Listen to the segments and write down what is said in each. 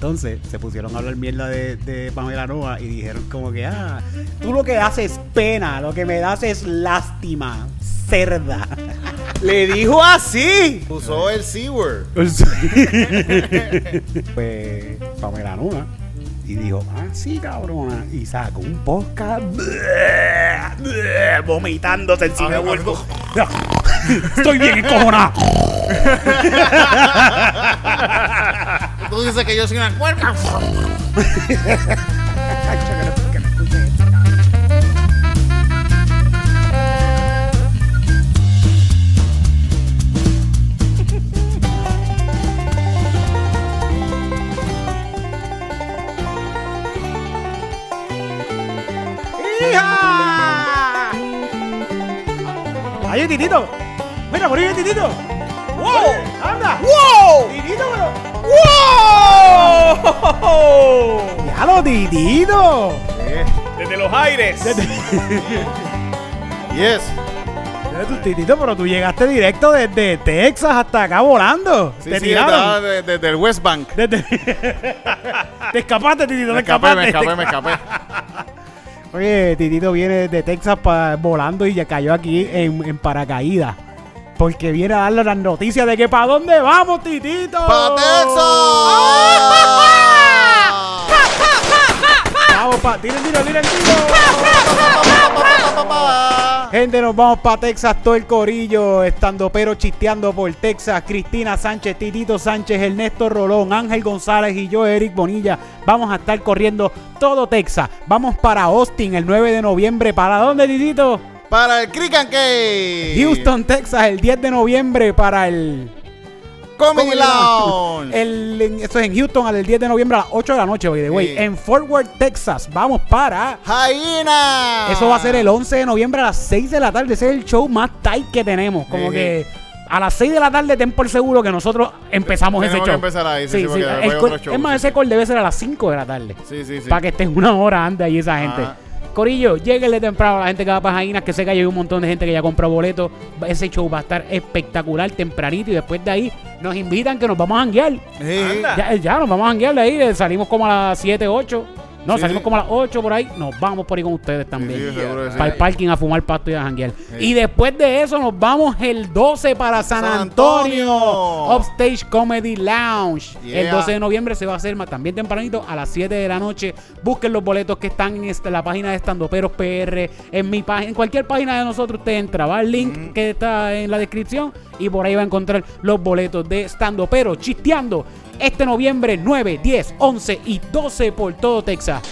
entonces se pusieron a hablar mierda de, de Pamela Noa y dijeron como que, ah, tú lo que haces es pena, lo que me das es lástima, cerda. Le dijo así. Usó el C-word. pues Pamela Noa y dijo, ah, sí, cabrona. Y sacó un podcast vomitándose encima de vuelvo. Estoy bien encojonada. Tú dices que yo soy una cuerca. ¡Hija! ¡Ay, Titito! ¡Mira, por ahí Titito! ¡Wow! ¡Anda! ¡Wow! ¡Titito, pero! ¡Wow! ¡Diablo, Titito! Desde los aires. Desde, Yes. tu Titito, pero tú llegaste directo desde Texas hasta acá volando. Sí, te sí, tiraron. estaba de- desde el West Bank. Desde- te escapaste, Titito, Me escapé, me escapé, me escapé. Oye, Titito viene de Texas pa- volando y ya cayó aquí en, en paracaídas. Porque viene a darle las noticias de que para dónde vamos, Titito. ¡Pa Texas! Vamos pa, tira el tiro, tira el tiro. Gente, nos vamos para Texas, todo el corillo, estando pero chisteando por Texas, Cristina Sánchez, Titito Sánchez, Ernesto Rolón, Ángel González y yo, Eric Bonilla. Vamos a estar corriendo todo Texas. Vamos para Austin el 9 de noviembre. ¿Para dónde, Titito? Para el Crick and Cake. Houston, Texas, el 10 de noviembre para el... Comedy ¿cómo Lounge. El, esto es en Houston, el 10 de noviembre a las 8 de la noche, by the way. Sí. En Fort Worth, Texas, vamos para... Jaina. Eso va a ser el 11 de noviembre a las 6 de la tarde. Ese es el show más tight que tenemos. Como Sí, que a las 6 de la tarde ten por seguro que nosotros empezamos ese show. que empezar ahí, sí, sí, El call- show, es más, ese call debe ser a las 5 de la tarde. Sí, sí, sí. Para que estén una hora antes ahí esa gente. Ajá. Corillo, lleguenle temprano a la gente que va para Jainas, que sé que hay un montón de gente que ya compró boletos. Ese show va a estar espectacular tempranito y después de ahí nos invitan que nos vamos a janguear. Sí. Ya, ya nos vamos a janguear de ahí, salimos como a las 7, 8. No, Sí, salimos sí. como a las 8 por ahí. Nos vamos por ahí con ustedes también. sí. Para el parking a fumar pasto y a janguear. Sí. Y después de eso nos vamos el 12 para San, San Antonio. Antonio. Upstage Comedy Lounge. El Yeah. 12 de noviembre se va a hacer más, también tempranito a las 7 de la noche. Busquen los boletos que están en esta- la página de Estandoperos PR. En mi página, en cualquier página de nosotros usted entra. Va el link que está en la descripción y por ahí va a encontrar los boletos de Estandoperos. Chisteando este noviembre 9, 10, 11 y 12 por todo Texas.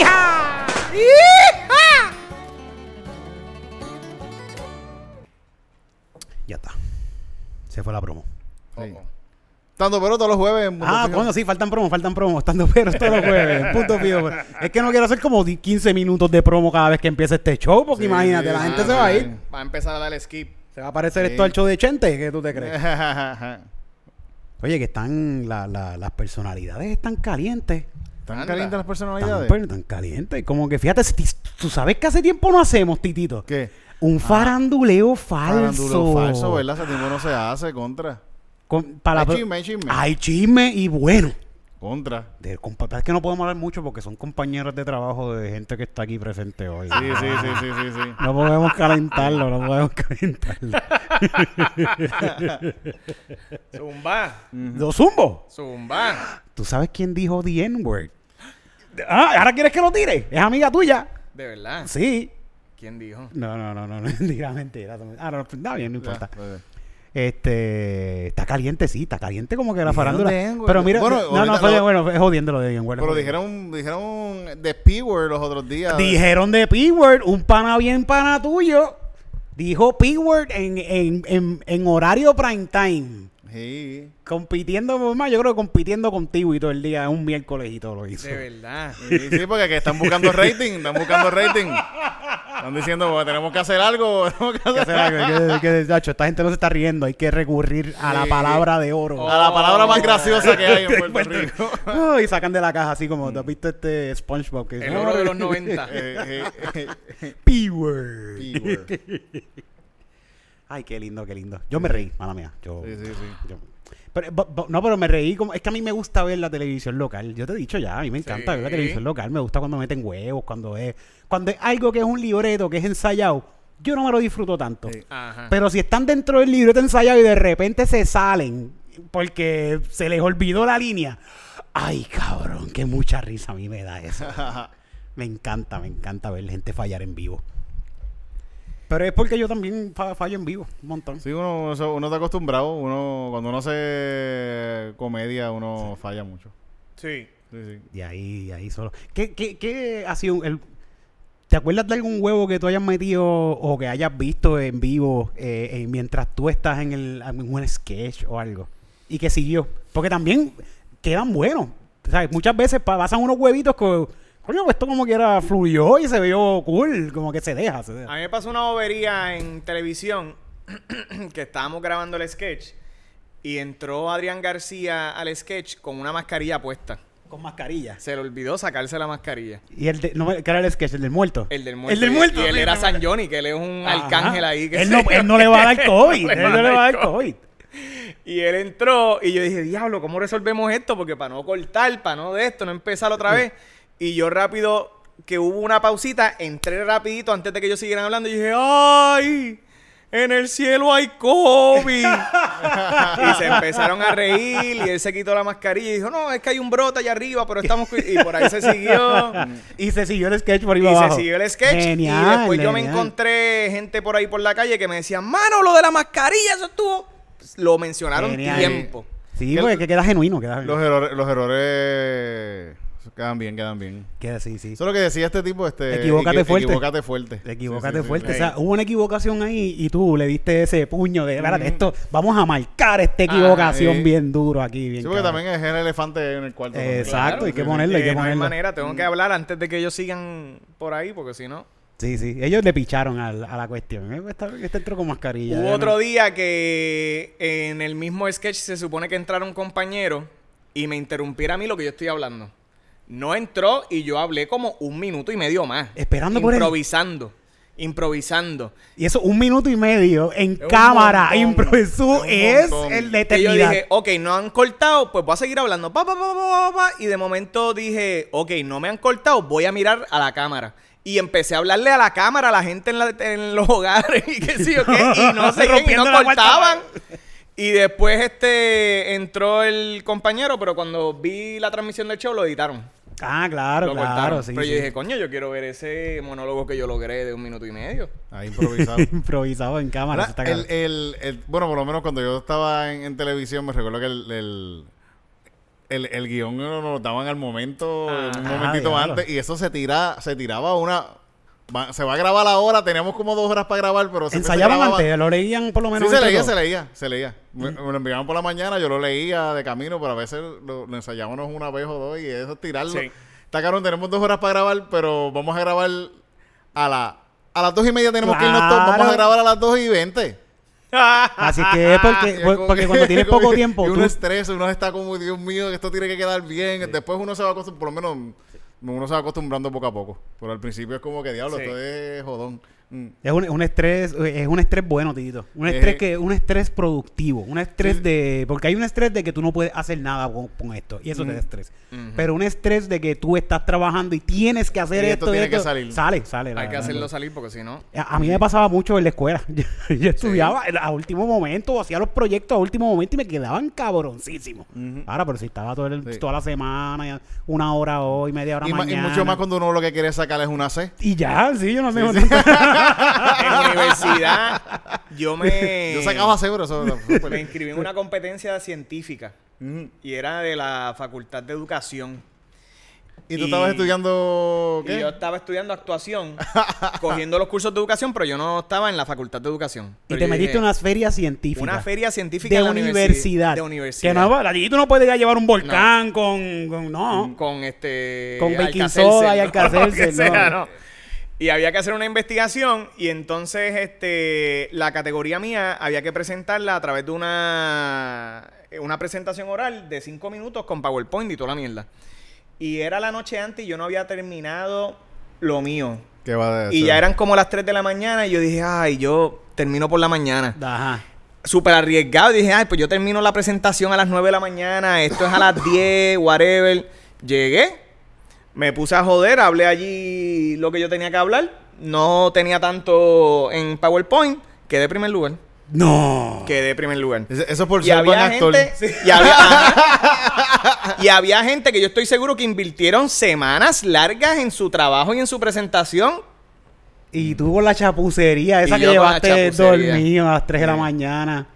¡Hija! Ya está. Se fue la promo. Sí. Tanto pero todos los jueves. Ah, Fijo. bueno, sí, faltan promos, faltan promos, estando pero todos los jueves, en punto fijo. Es que no quiero hacer como 15 minutos de promo cada vez que empiece este show, porque Sí, imagínate, sí, la gente se va a ir. Va a empezar a darle skip. Se va a parecer Sí. esto al show de Chente, ¿qué tú te crees? Están Oye, que están, la- la- las personalidades están calientes. calientes las Están, personalidades. pero están calientes. Como que fíjate, si- tú sabes que hace tiempo no hacemos, Titito. ¿Qué? Un faranduleo falso. Farandulo falso, ¿verdad? Hace tiempo no se hace. Contra. Con- para Hay chisme, hay chisme. Hay chisme y bueno. Contra. De es que no podemos hablar mucho porque son compañeros de trabajo de gente que está aquí presente hoy. Sí, sí, sí, sí, sí, sí. No podemos calentarlo, no podemos calentarlo. Zumba. ¿Lo zumbo? Zumba. ¿Tú sabes quién dijo the N-word? Ah, ¿ahora quieres que lo tire? ¿Es amiga tuya? De verdad. Sí. ¿Quién dijo? No, no, no, no, no, mentira, mentira. Ah, no, está bien, no importa. Este, está caliente, sí, está caliente como que la farándula. Pero mira, Bueno, no, no, fue, lo- bueno, es jodiendo lo de N-word. Pero dijeron, dijeron de P-word los otros días. Dijeron de P-Word, un pana bien pana tuyo. Dijo P-Word en, en, en, en horario prime time. Sí. Compitiendo, más, yo creo que compitiendo contigo y todo el día, un miércoles y todo lo hizo. De verdad. Sí, sí, porque que están buscando rating, están buscando rating. Están diciendo, bueno, tenemos que hacer algo. tenemos que hacer algo, que- que- esta gente no se está riendo, hay que recurrir a la palabra de oro. A la palabra más graciosa que hay en Puerto Rico. Oh, y sacan de la caja así como, ¿te has visto este SpongeBob? Que El oro de los 90. Eh, eh, eh, P-Word. P-word. Ay, qué lindo, qué lindo. Yo me reí, mala mía. Yo, Sí, sí, sí. yo- pero, bo- bo- no, pero me reí como... Es que a mí me gusta ver la televisión local. Yo te he dicho ya, a mí me encanta ver la televisión local. Me gusta cuando meten huevos, cuando es... Cuando es algo que es un libreto, que es ensayado, yo no me lo disfruto tanto. Sí. Ajá. Pero si están dentro del libreto ensayado y de repente se salen porque se les olvidó la línea. Ay, cabrón, qué mucha risa a mí me da eso. Me encanta, me encanta ver gente fallar en vivo. Pero es porque yo también fa- fallo en vivo, un montón. Sí, uno, eso- uno está acostumbrado. Uno, cuando uno hace comedia, uno falla mucho. Sí. Sí, sí. Y ahí, ahí solo. ¿Qué, qué, qué ha sido el... ¿Te acuerdas de algún huevo que tú hayas metido o que hayas visto en vivo eh, eh, mientras tú estás en, el, en un sketch o algo? Y que siguió. Porque también quedan buenos. ¿Sabes? Muchas veces pa- pasan unos huevitos que... Coño, pues esto como que era fluyó y se vio cool. Como que se deja, se deja. A mí me pasó una bobería en televisión que estábamos grabando el sketch y entró Adrián García al sketch con una mascarilla puesta. Con mascarilla. Se le olvidó sacarse la mascarilla. Y el de... No, ¿Qué era el sketch? ¿El del muerto? El del muerto. El del muerto. Y él era San Johnny, que él es un Ajá. arcángel ahí. Que él, no, él no le va a dar COVID. Él no le va a dar. COVID. Y él entró y yo dije, diablo, ¿cómo resolvemos esto? Porque para no cortar, para no de esto, no empezar otra vez. Y yo rápido, que hubo una pausita, entré rapidito antes de que ellos siguieran hablando y dije, ¡ay! En el cielo hay COVID. y se empezaron a reír y él se quitó la mascarilla y dijo, no, es que hay un brote allá arriba, pero estamos... cu-". Y por ahí se siguió. Y se siguió el sketch por ahí Y se siguió el sketch. Genial, y después yo me encontré gente por ahí por la calle que me decían, mano, lo de la mascarilla, eso estuvo. Lo mencionaron Genial. tiempo. Sí, Que porque el- que queda genuino, queda Los genuino. errores, los errores quedan bien, quedan bien. Queda sí, sí. Eso es lo que decía este tipo, este... Equivócate equi- fuerte. Equivócate fuerte. Equivócate Sí, sí, sí, fuerte. sí. O sea, hubo una equivocación ahí y tú le diste ese puño de, espérate, esto, vamos a marcar esta equivocación bien duro aquí. Bien Sí, porque cabrón. también es el elefante en el cuarto. Exacto, hay que ponerlo, hay que no hay ponerlo. manera, tengo que hablar antes de que ellos sigan por ahí, porque si no. Sí, sí. Ellos le picharon a, la cuestión. Eh, Esta, este entró con mascarilla. Hubo otro no- día que en el mismo sketch se supone que entrara un compañero y me interrumpiera a mí lo que yo estoy hablando. No entró y yo hablé como un minuto y medio más. Esperando por él. Improvisando. Improvisando. Y eso, un minuto y medio en un cámara. montón, Improvisó. es montón. el de Y yo dije, ok, no han cortado, pues voy a seguir hablando. Pa, pa, pa, y de momento dije, ok, no me han cortado, voy a mirar a la cámara. Y empecé a hablarle a la cámara, a la gente en, la- en los hogares y qué sé yo qué. Y no seguían y no cortaban. Y después este entró el compañero, pero cuando vi la transmisión del show lo editaron. Ah, claro, lo claro. cortaron. Sí, pero sí. yo dije, coño, yo quiero ver ese monólogo que yo logré de un minuto y medio. Ahí improvisado. Improvisado en cámara. está el, el- el- bueno, por lo menos cuando yo estaba en, en televisión, me recuerdo que el, el, el, el guion nos lo daban al momento, Ah. un Ah, momentito antes, y eso se tira, se tiraba una. Va- se va a grabar ahora, teníamos como dos horas para grabar, pero Ensayaban antes, lo leían por lo menos. Sí, se leía, se leía, se leía. Me, me lo enviaban por la mañana, yo lo leía de camino, pero a veces lo, lo ensayábamos una vez o dos y eso es tirarlo. Sí. Está caro, tenemos dos horas para grabar, pero vamos a grabar a la a las dos y media tenemos que irnos todos, vamos a grabar a las dos y veinte. Así que es porque, Y es por- como porque que- cuando tienes poco tiempo, y tú, uno estresa, uno está como, Dios mío, que esto tiene que quedar bien. Después uno se va acostumbrando, por lo menos uno se va acostumbrando poco a poco. Pero al principio es como que, diablo, Sí. esto es jodón. Mm. es un, un estrés, es un estrés bueno, Tito. Un Eh. estrés que, un estrés productivo, un estrés Sí. de, porque hay un estrés de que tú no puedes hacer nada con, con esto y eso te da estrés. Pero un estrés de que tú estás trabajando y tienes que hacer Y esto, esto tiene que salir. Sale, sale. Hay la- que la- hacerlo salir porque si no. A a mí me pasaba mucho en la escuela. Yo, yo estudiaba a último momento, hacía los proyectos a último momento y me quedaban cabroncísimos. Ahora, pero si estaba todo el- Sí. toda la semana, una hora hoy, media hora Y, ma- y mañana. mucho más cuando uno lo que quiere sacar es una C. Y ya, sí, yo no sé. En universidad, yo me. Yo sacaba eso... eso- Me inscribí en una competencia científica y era de la Facultad de Educación. ¿Y tú Y- estabas estudiando Y qué? yo estaba estudiando actuación, cogiendo los cursos de educación, pero yo no estaba en la Facultad de Educación. Y te metiste dije, en unas ferias científicas. Una feria científica de en la universidad. De universidad. Que no, allí tú no puedes ir a llevar un volcán con, con- No. Con este. Con baking soda y ¿no? Alka-Seltzer, Lo que sea, no. ¿no? Y había que hacer una investigación y entonces este la categoría mía había que presentarla a través de una, una presentación oral de cinco minutos con PowerPoint y toda la mierda. Y era la noche antes y yo no había terminado lo mío. ¿Qué va a Y ya eran como las 3 de la mañana y yo dije, ay, yo termino por la mañana. Ajá. Súper arriesgado. Y dije, ay, pues yo termino la presentación a las 9 de la mañana. Esto es a las 10, whatever. Llegué. Me puse a joder. Hablé allí lo que yo tenía que hablar. No tenía tanto en PowerPoint. Quedé primer lugar. No. Quedé primer lugar. Eso por Y ser buen había, actor. gente, y, había, ajá. y había gente que yo estoy seguro que invirtieron semanas largas en su trabajo y en su presentación. Y tú con la chapucería esa Y que llevaste dormido a las 3 de la mañana.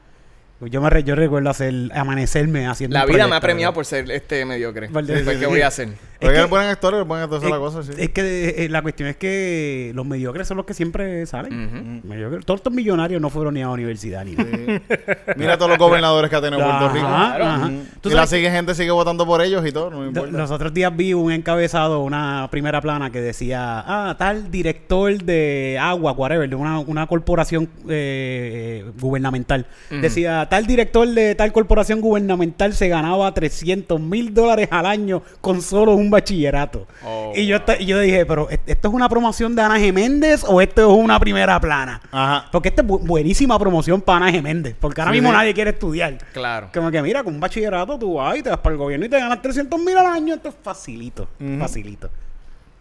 Pues Yo me re- yo recuerdo hacer amanecerme haciendo La un vida me ha premiado ¿verdad? por ser este mediocre. Pues, sí, ¿Qué sí, voy a hacer? Porque que- eres buen actor, eres buen actor, esa es la Es- cosa, sí. Es que eh, la cuestión es que los mediocres son los que siempre salen. Ujú. Mediocres. Todos estos millonarios no fueron ni a la universidad ni nada. Sí. Mira todos los gobernadores que ha tenido Puerto Ajá, Rico. ajá. Mm. Tú Y la sigue, gente sigue votando por ellos y todo, no me importa. Los otros días vi un encabezado, una primera plana que decía, ah, tal director de agua, whatever, de una, una corporación eh, gubernamental. Decía, tal director de tal corporación gubernamental se ganaba 300 mil dólares al año con solo un bachillerato. Oh, y, yo yo dije, pero ¿est- ¿esto es una promoción de Ana Geméndez o esto es una primera plana? Ajá. Porque esta es bu- buenísima promoción para Ana Geméndez, porque ahora Sí, mismo sí. nadie quiere estudiar. Claro. Como que mira, con un bachillerato tú vas y te vas para el gobierno y te ganas 300 mil al año. Esto es facilito, facilito.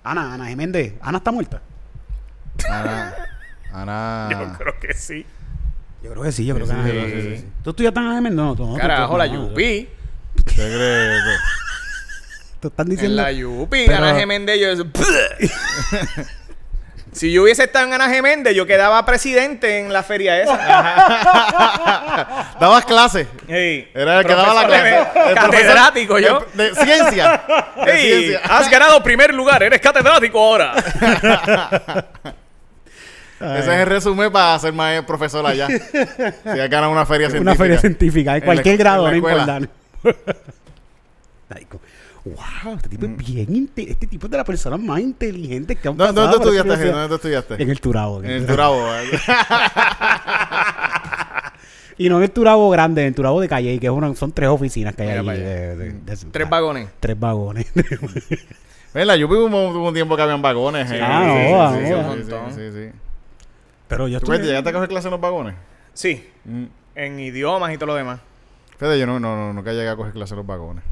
Ana, Ana Geméndez, Ana está muerta. Ana. Ana. creo que sí. Yo creo que sí, yo creo Sí, que sí, Geméndez. sí, sí. ¿Tú estudiaste en Ana Geméndez? No, tú no. Carajo, tú- la Yupi. ¿Qué crees? Tú estás En diciendo... la Yupi, Pero- Ana Geméndez, yo... si yo hubiese estado en Ana Geméndez, yo quedaba presidente en la feria esa. Dabas clases. Ey, Era el que daba la clase. El Catedrático profesor yo. De, de ciencia. De ciencia. has ganado primer lugar, eres catedrático ahora. Ese es el resumen para ser más profesor allá. si has ganado una feria científica. Una feria científica, de En la- cualquier en grado, la no escuela. importa. Ay, Wow, este tipo es bien inte- este tipo es de las personas más inteligentes que han ¿Dónde, pasado dónde estudiaste? ¿Dónde tú estudiaste? En el Turabo. En el Turabo. Y no en el Turabo grande, en el Turabo de Calle, que es una, son tres oficinas que hay allí. de- de- de- Tres vagones. Tres vagones. En la Yupi hubo, un tiempo que habían vagones. eh. Ah, no, sí, sí, sí, sí, sí, sí, sí. Pero yo ¿Tú llegaste a coger clases en los vagones? Sí, Mm. en idiomas y todo lo demás. Fíjate, yo no, no, no, nunca llegué a coger clases en los vagones.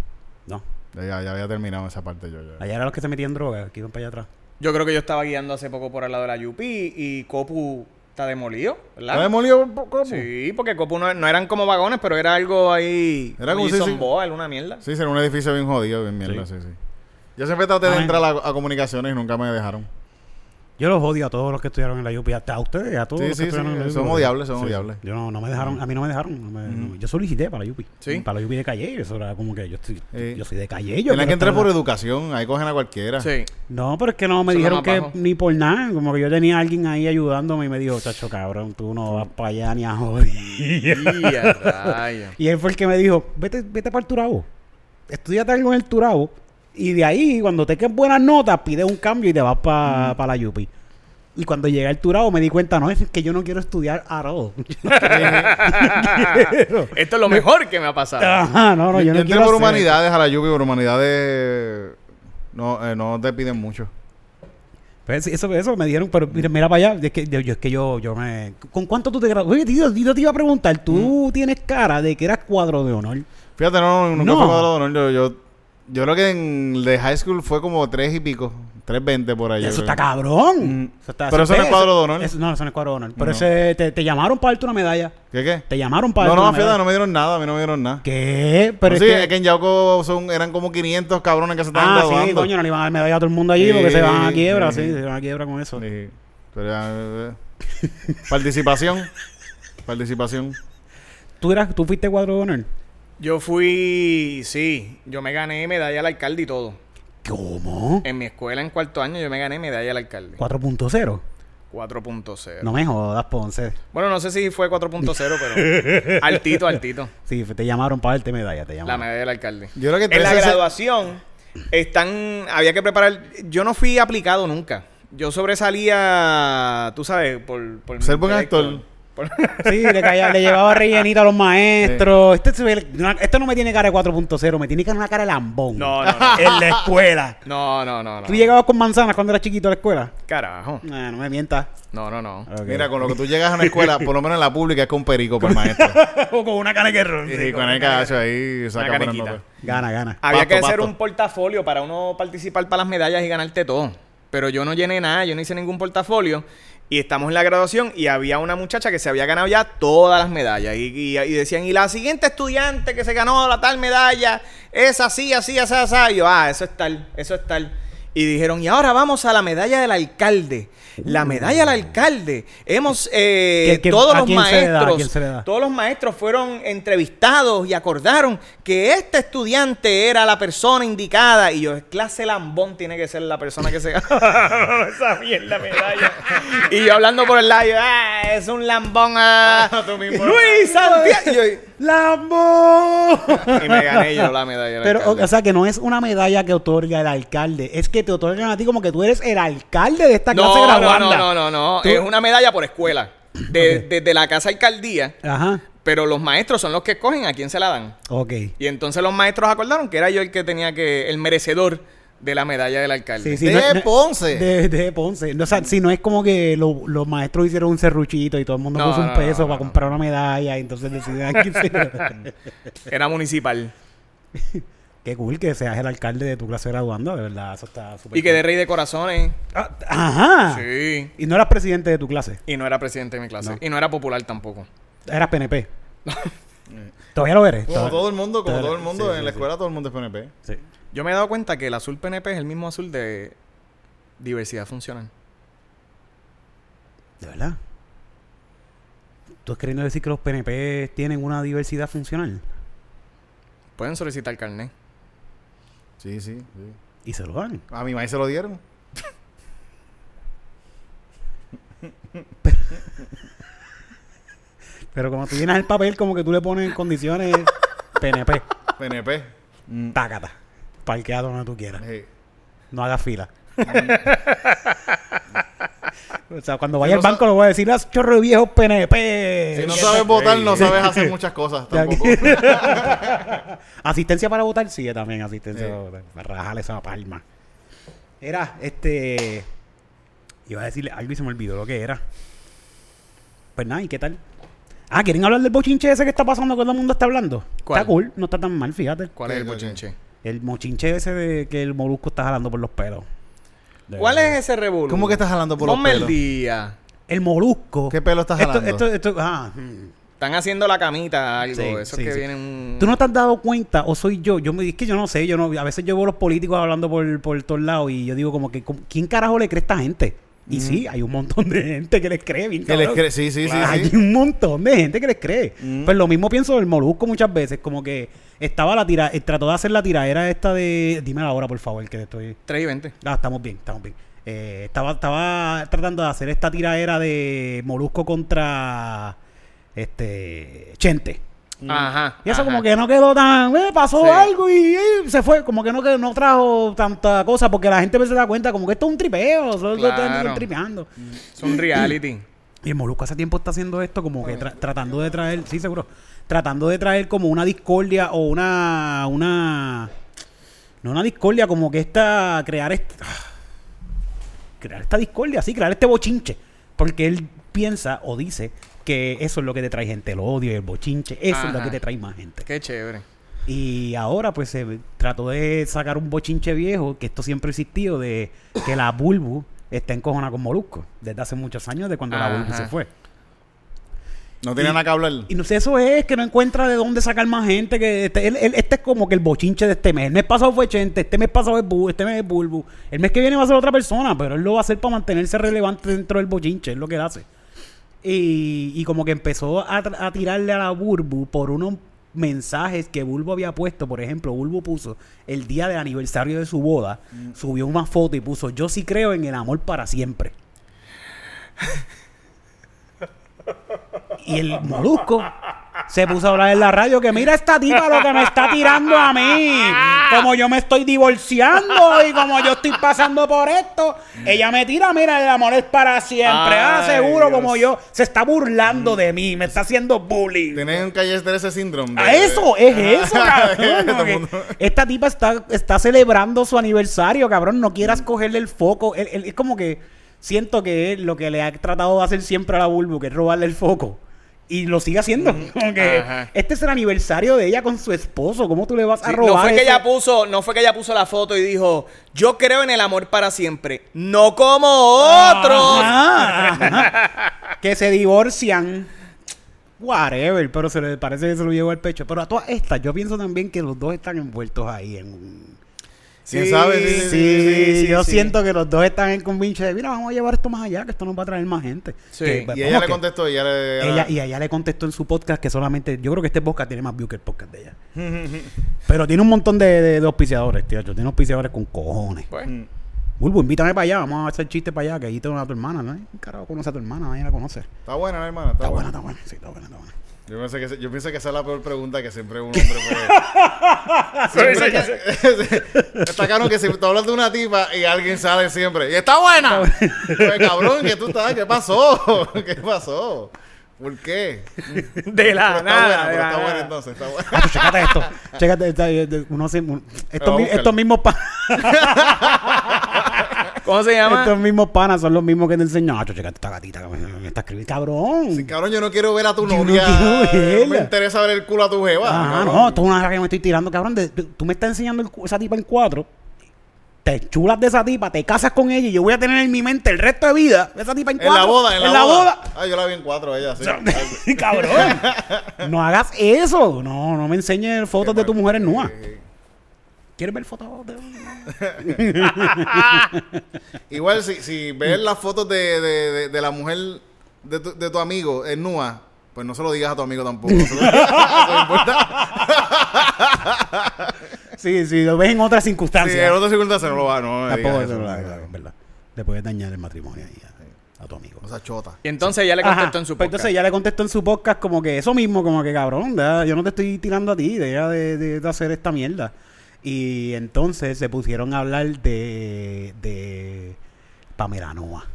No, Ya, ya había terminado esa parte yo. ya. allá eran los que se metían droga, que iban para allá atrás. Yo creo que yo estaba guiando hace poco por el lado de la Yupi y Copu está demolido, ¿verdad? ¿Está demolido poco? Sí, porque Copu no, no eran como vagones, pero era algo ahí. Era como si- sí. Boyle, una mierda. Sí, era un edificio bien jodido, bien mierda, sí, Sí. sí. Yo siempre traté de entrar a, a comunicaciones y nunca me dejaron. Yo los odio a todos los que estudiaron en la UPI, hasta a ustedes, a todos Sí, los sí, que estudiaron sí, en la son odiables, son odiables. Yo no, no me dejaron, a mí no me dejaron. no me- no- yo solicité para la UPI. Sí. Para la UPI de Calle, eso era como que yo, estoy, Sí. yo soy de Calle. Yo que entrar por la- educación, ahí cogen a cualquiera. Sí. No, pero es que no me Eso dijeron que bajo. ni por nada. Como que yo tenía a alguien ahí ayudándome y me dijo, chacho cabrón, tú no vas para allá ni a joder. Y él fue el que me dijo, vete, vete para el Turabo. Estudiate algo en el Turabo. Y de ahí, cuando te queden buenas notas, pides un cambio y te vas para la Yupi. Y cuando llegué al Turabo me di cuenta, no, es que yo no quiero estudiar a todo. Esto es lo mejor que me ha pasado. Ajá, no, no, yo, yo no entré quiero por hacer- humanidades a la lluvia, por humanidades no, eh, no te piden mucho. Pues, eso, eso me dijeron, pero mira, mira para allá, es que yo, es que yo, yo me... ¿Con cuánto tú te graduaste? Oye, tío, yo te iba a preguntar, tú tienes cara de que eras cuadro de honor. Fíjate, no, nunca No. fue cuadro de honor. Yo, yo, yo creo que en el de high school fue como tres y pico, tres veinte por ahí. yo eso está cabrón. Mm. Eso está- Pero eso no es cuadro de honor. eso- no, eso no es cuadro de honor. Pero No. ese, te, te llamaron para darte una medalla. ¿Qué qué? Te llamaron para No, no, fíjate, no me dieron nada, a mí no me dieron nada. ¿Qué? Pero No, es sí, que... es que en Yauco son, eran como 500 cabrones que se estaban Ah, graduando. sí, coño, no le iban a dar medalla a todo el mundo allí Sí, porque se van a quiebra, sí. sí, se van a quiebra con eso. Sí. Pero eh, eh. participación. Participación. ¿Tú, eras, ¿Tú fuiste cuadro de honor? Yo fui, sí, yo me gané medalla al alcalde y todo. ¿Cómo? En mi escuela en cuarto año yo me gané medalla al alcalde. 4.0. 4.0. No me jodas, Ponce. Bueno, no sé si fue 4.0, pero altito, altito. Sí, te llamaron para darte medalla, te La llamaron. medalla del alcalde. Yo creo que En la 360 graduación están, había que preparar. Yo no fui aplicado nunca. Yo sobresalía, tú sabes, por, por mi Ser buen actor. Sí, le, caía- le llevaba rellenito a los maestros. Este, no- este no me tiene cara de 4.0, me tiene cara una cara de lambón. No, no, no. En la escuela. No, no, no, no. ¿Tú llegabas con manzanas cuando eras chiquito a la escuela? Carajo. Nah, no me mientas. No, no, no. Mira, con lo que tú llegas a una escuela, por lo menos en la pública, es con perico para el maestro. o con una caneca de y con el cacho ahí saca. Gana, gana. Había Pasto, que hacer pasto. un portafolio para uno participar para las medallas y ganarte todo. Pero yo no llené nada, yo no hice ningún portafolio. Y estamos en la graduación y había una muchacha que se había ganado ya todas las medallas. Y, y- y decían, y la siguiente estudiante que se ganó la tal medalla es así, así, así, así. Y yo, ah, eso es tal, eso es tal. Y dijeron, y ahora vamos a la medalla del alcalde. La medalla del alcalde. Hemos, eh, ¿Qué- qué- todos a los? ¿A maestros, da? todos los maestros fueron entrevistados y acordaron que este estudiante era la persona indicada. Y yo, clase lambón tiene que ser la persona que se ganó esa mierda medalla. y yo hablando por el lado, ah, es un lambón. ah, Tú mismo. Luis Santiago. ¡Lambo! y me gané yo la medalla. del Pero, o, alcalde. o sea, que no es una medalla que otorga el alcalde. Es que te otorgan a ti como que tú eres el alcalde de esta clase no, no, graduanda. no, no, no, Es una medalla por escuela. De- Ok. Desde la casa alcaldía. Ajá. Pero los maestros son los que escogen a quién se la dan. Ok. Y entonces los maestros acordaron que era yo el que tenía que, el merecedor de la medalla del alcalde. Sí, sí, De no- no- Ponce. De, de Ponce. No, o sea, si no es como que lo- los maestros hicieron un serruchito y todo el mundo No, puso un no, peso no, para no. comprar una medalla y entonces quién se- Era municipal. Qué cool que seas el alcalde de tu clase graduando, de verdad. Eso está súper Y quedé cool. rey de corazones. Ah, Ajá. Sí. Y no eras presidente de tu clase. Y no era presidente de mi clase. No. Y no era popular tampoco. Eras PNP. Todavía lo eres. Como todo el mundo, como todo el mundo, sí, en sí, la sí. escuela todo el mundo es PNP. Sí. Yo me he dado cuenta que el azul PNP es el mismo azul de diversidad funcional. ¿De verdad? ¿Tú estás queriendo decir que los PNP tienen una diversidad funcional? Pueden solicitar carnet. Sí, sí, sí. Y se lo dan. A mi maíz se lo dieron. Pero como tú llenas el papel, como que tú le pones en condiciones PNP. PNP. Tácata. Parqueado donde tú quieras. Sí. No hagas fila. o sea, cuando vaya no al banco, le voy a decir, las chorro de viejos PNP. Si no sabes votar, no sabes hacer muchas cosas tampoco. asistencia para votar, sí, también asistencia Sí. para votar. Para rajarle esa palma. Era, este. Iba a decirle algo y se me olvidó lo que era. Pues nada, ¿y qué tal? Ah, ¿quieren hablar del bochinche ese que está pasando que todo el mundo está hablando? ¿Cuál? Está cool, no está tan mal, fíjate. ¿Cuál es el bochinche? El mochinche ese de que el molusco está jalando por los pelos. De ¿Cuál verdad. es ese revuelo? ¿Cómo que estás jalando por los Ponme el pelos? día. El molusco. ¿Qué pelo estás esto, jalando? esto, esto, ah, hmm. Están haciendo la camita, algo. Sí, Eso sí, que sí. vienen un... ¿Tú no te has dado cuenta o soy yo? Yo me es que yo no sé, yo no a veces yo veo los políticos hablando por, por todos lados y yo digo como que ¿cómo- ¿quién carajo le cree a esta gente? Y sí, hay un montón de gente que les cree, bien Que les cabrón. cre- sí, sí, sí, Hay un montón de gente que les cree. Mm. Pues lo mismo pienso del molusco muchas veces, como que estaba la tira, eh, trató de hacer la tiradera esta de dime la hora, por favor, que estoy 3 y 20. Ah, estamos bien, estamos bien. Eh, estaba, estaba tratando de hacer esta tiraera de Molusco contra este Chente. Ajá. Y eso ajá. como que no quedó tan, eh, pasó Sí. algo y, eh, se fue, como que no que no trajo tanta cosa porque la gente se da cuenta como que esto es un tripeo, solo Claro. están tripeando. Es un reality. Y el Molusco hace tiempo está haciendo esto como que tra- tratando de traer, sí, seguro, tratando de traer como una discordia o una, una, no una discordia, como que esta, crear esta, crear esta discordia, sí, crear este bochinche, porque él piensa o dice que eso es lo que te trae gente, el odio y el bochinche, eso es lo que te trae más gente. Qué chévere. Y ahora pues se trató de sacar un bochinche viejo, que esto siempre ha existido, de que la Bulbu está encojona con Molusco, desde hace muchos años, de cuando la Bulbu se fue. No tiene nada que hablar. Y no sé, eso es que no encuentra de dónde sacar más gente. que este, él- él- este es como que el bochinche de este mes. El mes pasado fue Chente, este mes pasado es Bu, este mes es Bulbu. El mes que viene va a ser otra persona, pero él lo va a hacer para mantenerse relevante dentro del bochinche, es lo que él hace. Y, y como que empezó a, a tirarle a la Bulbu por unos mensajes que Bulbo había puesto. Por ejemplo, Bulbo puso el día del aniversario de su boda, subió una foto y puso, yo sí creo en el amor para siempre. y el molusco se puso a hablar en la radio que mira esta tipa lo que me está tirando a mí. Como yo me estoy divorciando y como yo estoy pasando por esto, ella me tira, mira, el amor es para siempre. ah, seguro, Dios. como yo, se está burlando de mí, me está haciendo bullying. Tienes un calle ese síndrome. A eso, es eso, cabrón. Esta tipa está, está celebrando su aniversario, cabrón. No quieras cogerle el foco. Él- él- es como que siento que lo que le ha tratado de hacer siempre a la Bulbu, que es robarle el foco. Y lo sigue haciendo. Como que Ajá. este es el aniversario de ella con su esposo. ¿Cómo tú le vas a Sí, robar? no fue que ella puso, no fue que ella puso la foto y dijo, yo creo en el amor para siempre, no como otros. Ajá. que se divorcian. Whatever, pero se le parece que se lo llevó al pecho. Pero a todas estas, yo pienso también que los dos están envueltos ahí en un- ¿Quién sabe? Sí, Sí, sí, sí, yo sí. siento que los dos están en convinche de, mira, vamos a llevar esto más allá, que esto nos va a traer más gente. Sí. Que, pues, Y ella vamos le contestó, y ella le... ella, y ella le contestó en su podcast que solamente, yo creo que este podcast tiene más views que el podcast de ella. Pero tiene un montón de, de, de auspiciadores, tío. Tiene auspiciadores con cojones. Pues, Mm. Bulbo, invítame para allá, vamos a hacer chistes para allá, que ahí tengo a tu hermana, ¿no? Un carajo conoce a tu hermana, nadie la conoce. Está buena, ¿no, hermana. Está, Está buena, buena. está buena, sí, está buena, está buena. Yo pensé, que, yo pienso que esa es la peor pregunta que siempre un hombre puede... siempre que, está que si tú hablas de una tipa y alguien sale siempre y está buena. Pues, cabrón, que tú estás, ¿qué pasó? ¿Qué pasó? ¿Por qué? de la Pero está nada. buena, de pero la está buena nada. entonces, está buena. Ah, chécate esto. Chécate, eh, uno se- un- estos, a mi- buscar. estos mismos pa- ¿Cómo se llama? estos mismos panas son los mismos que te enseñan. Ah, chécate esta gatita que me, me está escribiendo. Cabrón. Sí, cabrón, yo no quiero ver a tu Yo no novia. quiero No verla. me interesa ver el culo a tu jeva. Cabrón. no, esto es una que me estoy tirando, cabrón. de- de- tú me estás enseñando el esa tipa en cuatro. Te chulas de esa tipa, te casas con ella y yo voy a tener en mi mente el resto de vida esa tipa en En cuatro. la boda, en, la, boda. Ah, yo la vi en cuatro, ella, sí. cabrón. no hagas eso. No, no me enseñes fotos de tu mujer en nua. Eh, ¿Quieres ver fotos de Igual, si, si ves las fotos de, de, de, de la mujer de tu, de tu amigo en Nua, pues no se lo digas a tu amigo tampoco. Eso no importa. Sí, sí, lo ves en otras Si circunstancias. en otras circunstancias no lo va, no me digas eso no, en verdad. Le puedes dañar el matrimonio ahí a, a tu amigo. O sea, chota. Y entonces ella le Ajá, contestó en su pues podcast. entonces ella le contestó en su podcast como que eso mismo, como que cabrón, ya, yo no te estoy tirando a ti, deja de, de- de hacer esta mierda. Y entonces se pusieron a hablar de, de Pamela Noa.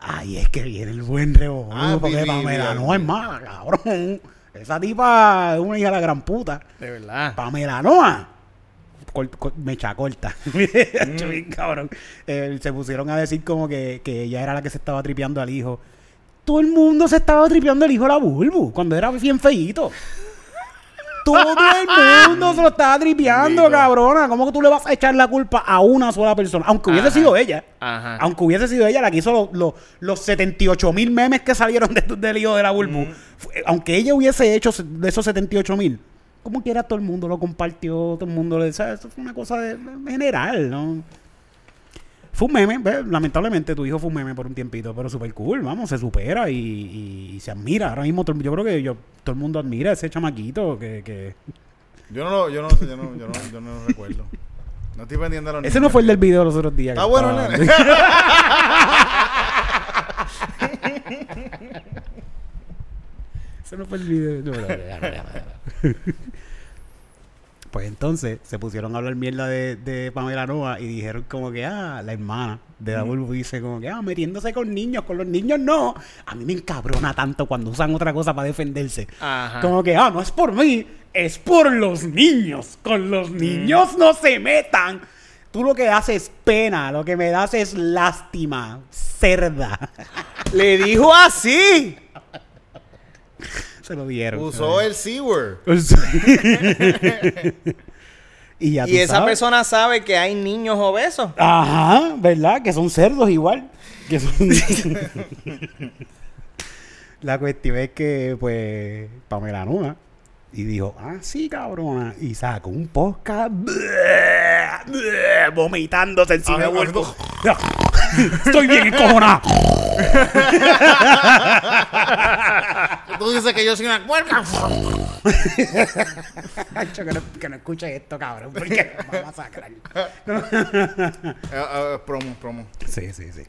Ay, es que viene el buen rebozo, Ah, porque vi- Pamela vi- Noa es mala, cabrón. Esa tipa es una hija de la gran puta. De verdad. Pamela Noa. Mecha corta. Cabrón. Eh, se pusieron a decir como que, que ella era la que se estaba tripeando al hijo. Todo el mundo se estaba tripeando al hijo de la Bulbu cuando era bien feíto. Todo el mundo se lo tripeando, Bendito. cabrona. ¿Cómo que tú le vas a echar la culpa a una sola persona? Aunque hubiese Ajá. sido ella. Ajá. Aunque hubiese sido ella la que hizo lo- lo- los 78 mil memes que salieron de, del hijo de la Bulbu. Fue- Aunque ella hubiese hecho de esos 78 mil, como quiera todo el mundo lo compartió, todo el mundo le ¿sabes? Eso fue una cosa de, de general, ¿no? Fue un meme, ¿ves? lamentablemente tu hijo fue un meme por un tiempito, pero súper cool, vamos, se supera y, y- y se admira. Ahora mismo yo creo que yo, todo el mundo admira a ese chamaquito que... que... Yo no lo, yo no sé, yo no, yo no, yo no lo recuerdo. No estoy pendiente de los Ese niños. no fue el del video los otros días. Está que bueno, estaba- nene. Ese no fue el video. No, no, no. Pues entonces se pusieron a hablar mierda de, de Pamela Noa y dijeron como que, ah, la hermana de la dice como que, ah, metiéndose con niños, con los niños no. A mí me encabrona tanto cuando usan otra cosa para defenderse. Ajá. Como que, ah, no es por mí, es por los niños. Con los niños no se metan. Tú lo que haces es pena, lo que me das es lástima, cerda. Le dijo así. se lo dieron. Usó el C-word. y ya Y tú esa sabes. persona sabe que hay niños obesos. Ajá, ¿verdad? Que son cerdos igual. Que son- La cuestión es que, pues, Pamela Nua y dijo, ah, sí, cabrona. Y sacó un podcast vomitándose encima Ah, de Bulbu. ah, Estoy bien encojonado. Tú dices que yo soy una. Hacho, que, no, que no escuche esto, cabrón, porque nos vamos a masacrar. Eh, promo, promo. Sí, sí, sí.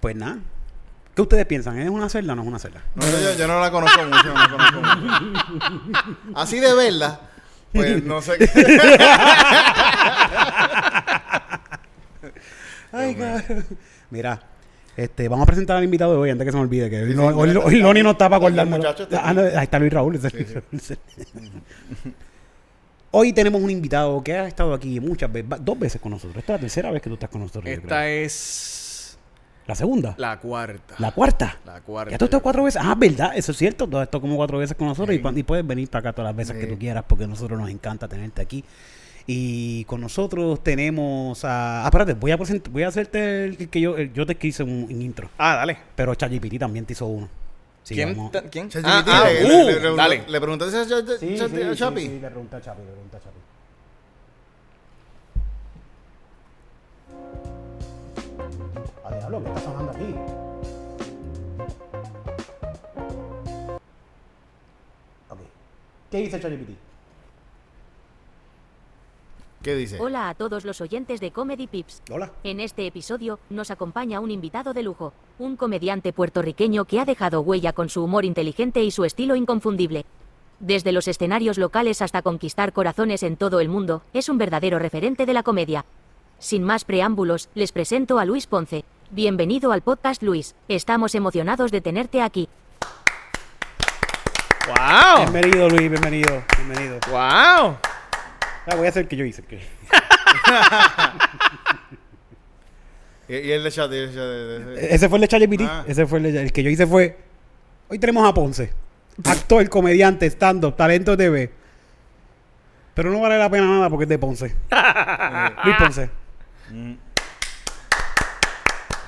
Pues nada. ¿Qué ustedes piensan? ¿Es una celda o no es una celda? No, yo, yo no la conozco mucho, no la conozco mucho. Así de verla, pues no sé qué. Ay, cabrón. Mira, este, vamos a presentar al invitado de hoy antes que se me olvide. Que hoy, no- hoy- hoy Loni no está para acordarme. Ah, no, ahí está Luis Raúl. Hoy tenemos un invitado que ha estado aquí muchas veces, dos veces con nosotros. Esta es la tercera vez que tú estás con nosotros. Esta es ¿La segunda? la cuarta. ¿La cuarta? La cuarta. Ya tú estás cuatro veces. Ah, verdad, eso es cierto. Tú has estado como cuatro veces con nosotros y y, puedes venir para acá todas las veces que tú quieras porque a nosotros nos encanta tenerte aquí. Y con nosotros tenemos a... Ah, espérate, voy a, present- voy a hacerte el, el que yo... el- yo te quise un, un intro. Ah, dale. Pero ChatGPT también te hizo uno. Sí, ¿Quién? vamos- ¿Quién? Ah, ah, le, uh, le- le- dale. le preguntaste a Chat- Sí, sí, a sí, Chapi. le pregunta a Chapi, le pregunta a Chapi. A diablo, ¿qué está sonando aquí? Ok. ¿Qué dice ChatGPT? ¿Qué dice? Hola a todos los oyentes de Comedy Pips. Hola. En este episodio nos acompaña un invitado de lujo, un comediante puertorriqueño que ha dejado huella con su humor inteligente y su estilo inconfundible. Desde los escenarios locales hasta conquistar corazones en todo el mundo, es un verdadero referente de la comedia. Sin más preámbulos, les presento a Luis Ponce. Bienvenido al podcast Luis, estamos emocionados de tenerte aquí. ¡Wow! Bienvenido, Luis, bienvenido, bienvenido. ¡Wow! Ah, voy a hacer el que yo hice. el que- Y, y el de chat, el de de- de- Ese fue el de ChatGPT. Ah. Ese fue el, de- el que yo hice fue... Hoy tenemos a Ponce. Actor, comediante, stand-up, talento TV. Pero no vale la pena nada porque es de Ponce. Luis Ponce. Mm.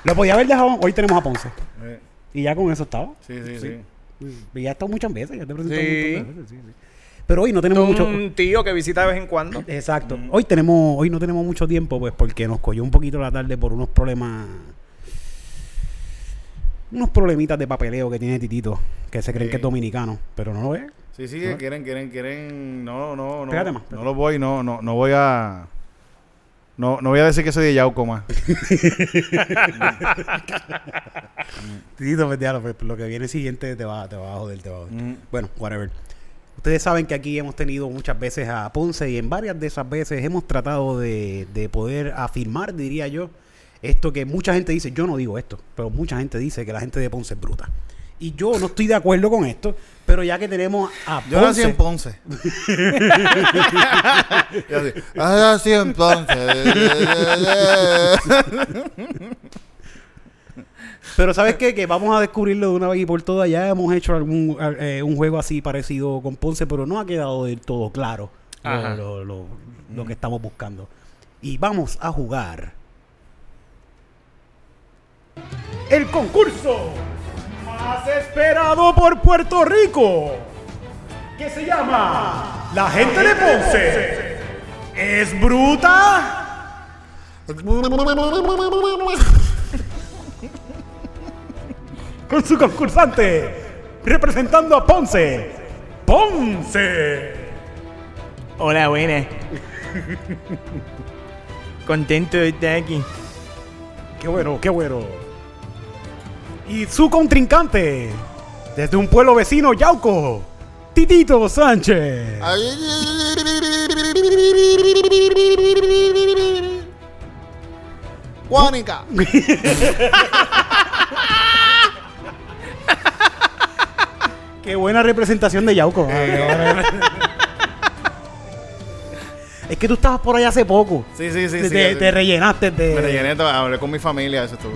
Lo podía haber dejado. Hoy tenemos a Ponce. eh, Y ya con eso estaba. Sí, sí, sí. Y ya ha estado muchas veces. Ya te Sí. montón de veces, sí, sí. Pero hoy no tenemos mucho. Un tío que visita de vez en cuando. Exacto. Hoy tenemos, hoy no tenemos mucho tiempo, pues, porque nos cogió un poquito la tarde por unos problemas. Unos problemitas de papeleo que tiene Titito, que se creen Sí. que es dominicano, pero no lo es. Sí, sí, quieren, quieren, quieren. No, no, no. Pégate más, No lo voy, no, no, no voy a. No, no voy a decir que soy de Yauco más. Titito, pues, pues, lo que viene siguiente te va, te va a joder, te va a joder. Mm. Bueno, whatever. Ustedes saben que aquí hemos tenido muchas veces a Ponce y en varias de esas veces hemos tratado de, de poder afirmar, diría yo, esto que mucha gente dice, yo no digo esto, pero mucha gente dice que la gente de Ponce es bruta. Y yo no estoy de acuerdo con esto, pero ya que tenemos a Yo nací en Ponce. Yo así, "Ah, nací en Ponce. Pero ¿sabes qué? Que vamos a descubrirlo de una vez y por todas. Ya hemos hecho algún eh, un juego así parecido con Ponce, pero no ha quedado del todo claro lo, Ajá. lo- lo- lo que estamos buscando. Y vamos a jugar el concurso más esperado por Puerto Rico, que se llama La gente de Ponce es bruta. con su concursante, representando a Ponce, Ponce. Hola, buena. Contento de estar aquí. Qué bueno, qué bueno. Y su contrincante, desde un pueblo vecino, Yauco, Titito Sánchez. Juanica. Qué buena representación de Yauco. es que tú estabas por allá hace poco. Sí, sí, sí. te, sí, te- sí. te rellenaste. Me rellené, hablé con mi familia, eso estuvo.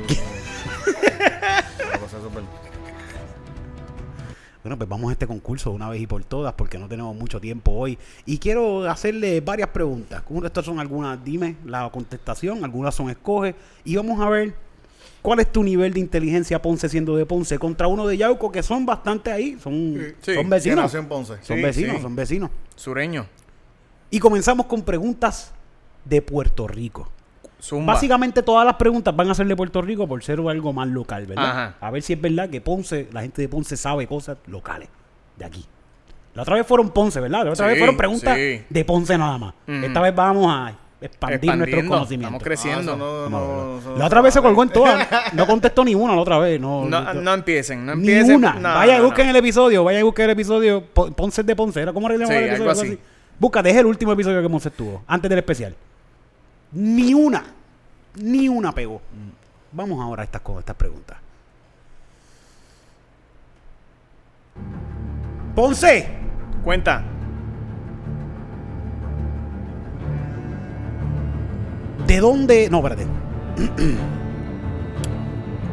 Bueno, pues vamos a este concurso de una vez y por todas porque no tenemos mucho tiempo hoy. Y quiero hacerle varias preguntas. Estas son algunas, dime la contestación, algunas son escoge. Y vamos a ver cuál es tu nivel de inteligencia Ponce siendo de Ponce contra uno de Yauco que son bastante ahí. Son, Sí. son Sí, vecinos. en Ponce. Son Sí, vecinos, sí. son vecinos. Sureño. Y comenzamos con preguntas de Puerto Rico. Zumba. Básicamente todas las preguntas van a ser de Puerto Rico por ser algo más local, ¿verdad? Ajá. A ver si es verdad que Ponce, la gente de Ponce sabe cosas locales de aquí. La otra vez fueron Ponce, ¿verdad? La otra Sí, vez fueron preguntas sí. de Ponce nada más. Esta vez vamos a expandir nuestros Expandiendo, conocimientos. Estamos creciendo. Ah, no- no- no- La otra vez se colgó en todas. No contestó ni una la otra vez. No, No, no empiecen, no ni empiecen. una. No, vaya y no, busquen no. el episodio. Vaya y busquen el episodio. Po- Ponce de Ponce. ¿Era cómo arreglamos Sí, el episodio? algo así. Busca, deja el último episodio que Ponce tuvo. Antes del especial. Ni una. Ni una pegó. Vamos ahora a estas, cosas, estas preguntas. Ponce. Cuenta. ¿De dónde? No, espérate.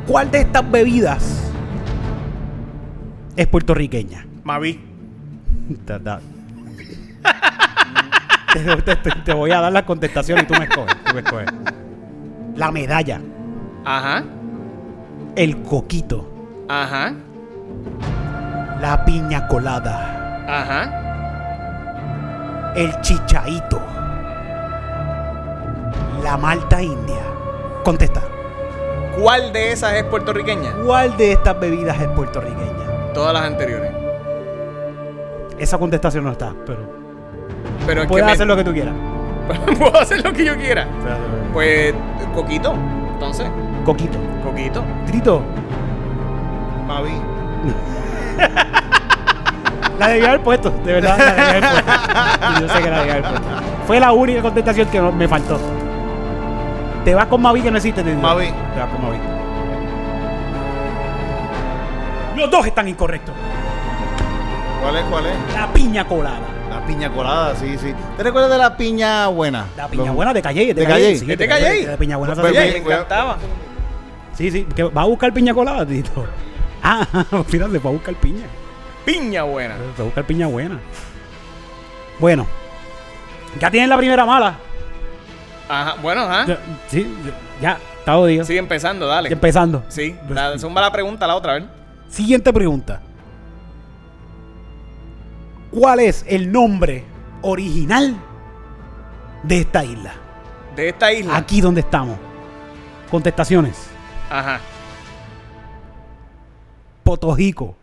¿Cuál de estas bebidas es puertorriqueña? Mavi. Te, Te- voy a dar las contestaciones y tú me escoges. tú me escoges. La medalla, Ajá. el coquito, Ajá. la piña colada, Ajá. el chichaito, la malta india. Contesta. ¿Cuál de esas es puertorriqueña? ¿Cuál de estas bebidas es puertorriqueña? Todas las anteriores. Esa contestación no está, pero Pero es puedes que me- hacer lo que tú quieras. puedo hacer lo que yo quiera. Pues, Coquito. Entonces, Coquito. Coquito. Trito. Mavi. La debía haber puesto, de verdad, la debía haber puesto. Yo sé que la debía haber puesto. Fue la única contestación que me faltó. Te vas con Mavi que no existe. Te digo. Mavi. Te vas con Mavi. Los dos están incorrectos. ¿Cuál es? ¿Cuál es? La piña colada. La piña colada, sí, sí. ¿Te recuerdas de la piña buena? La piña Los- buena de Calle. De, ¿De Calle. Calle? Sí, ¿Es de Calle? La piña buena. Pues Oye, me encantaba. Sí, sí. Que va a buscar piña colada, Tito. Ah, fíjate, va a buscar piña. Piña buena. Va a buscar piña buena. Bueno. Ya tienen la primera mala. Ajá. Bueno, ajá. Ya- Sí, ya. Está jodido. Sigue empezando, dale. Empezando. Sí. La, zumba la pregunta, la otra, a ver. Siguiente pregunta. ¿Cuál es el nombre original de esta isla? De esta isla. Aquí donde estamos. Contestaciones. Ajá. Potojico.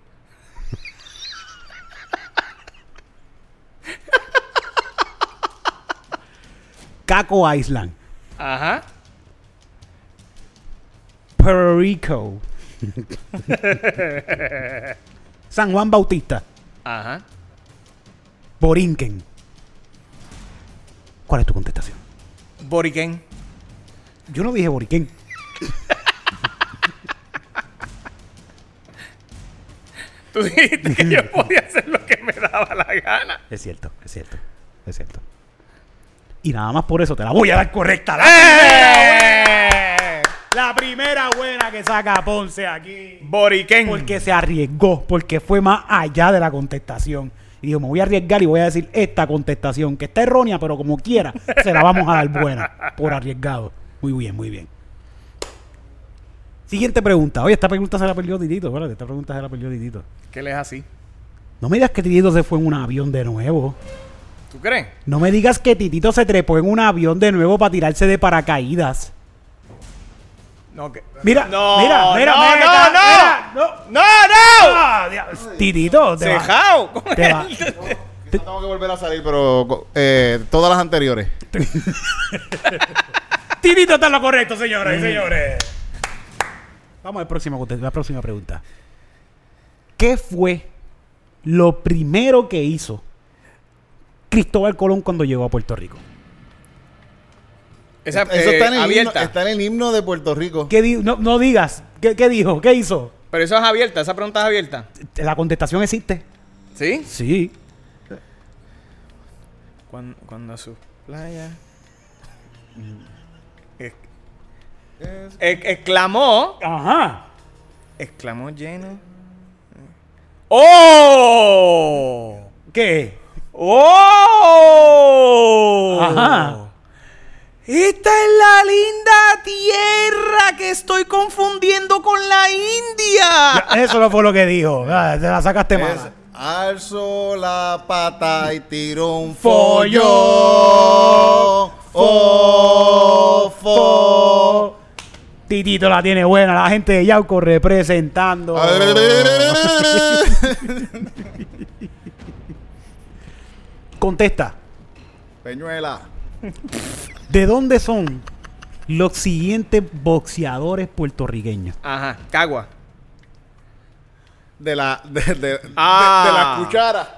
Caco Island. Ajá. Puerto Rico. San Juan Bautista. Ajá. Borinquen. ¿Cuál es tu contestación? Boriquén. Yo no dije Boriquén. Tú dijiste que yo podía hacer lo que me daba la gana. Es cierto, es cierto, es cierto. Y nada más por eso te la voy a dar correcta. La, ¡Eh! la primera buena que saca Ponce aquí. Boriquén. Porque se arriesgó, porque fue más allá de la contestación. Y dijo, me voy a arriesgar y voy a decir esta contestación, que está errónea, pero como quiera, se la vamos a dar buena por arriesgado. Muy bien, muy bien. Siguiente pregunta. Oye, esta pregunta se la perdió Titito. Espérate, esta pregunta se la perdió Titito. ¿Qué le es así? No me digas que Titito se fue en un avión de nuevo. ¿Tú crees? No me digas que Titito se trepó en un avión de nuevo para tirarse de paracaídas. No, que... Mira, No, mira, mira, no, mira, no, mira, no. no. ¡No, no! Ah, diablo. Titito, te va- Cejao. ¿Cómo te va- Tengo que volver a salir, pero eh, todas las anteriores. Titito está en lo correcto, señoras y señores. Vamos al próximo, la próxima pregunta. ¿Qué fue lo primero que hizo Cristóbal Colón cuando llegó a Puerto Rico? Esa, Eso eh, está, en el himno, abierta. está en el himno de Puerto Rico. ¿Qué di- no, no digas. ¿Qué, qué dijo? ¿Qué hizo? Pero eso es abierta, esa pregunta es abierta. La contestación existe. ¿Sí? Sí. Cuando, cuando a su playa. Ex- ex- exclamó. Ajá. Exclamó lleno. ¡Oh! ¿Qué? ¡Oh! Ajá. Esta es la linda tierra que estoy confundiendo con la India. Eso no fue lo que dijo. Ah, Te la sacaste Es, mal. alzó la pata y tiró un follón. Oh, fo. Titito la tiene buena. La gente de Yauco representando. Contesta. Peñuela. ¿De dónde son los siguientes boxeadores puertorriqueños? Ajá, Cagua. De la, de, de, de- Ah. de la cuchara.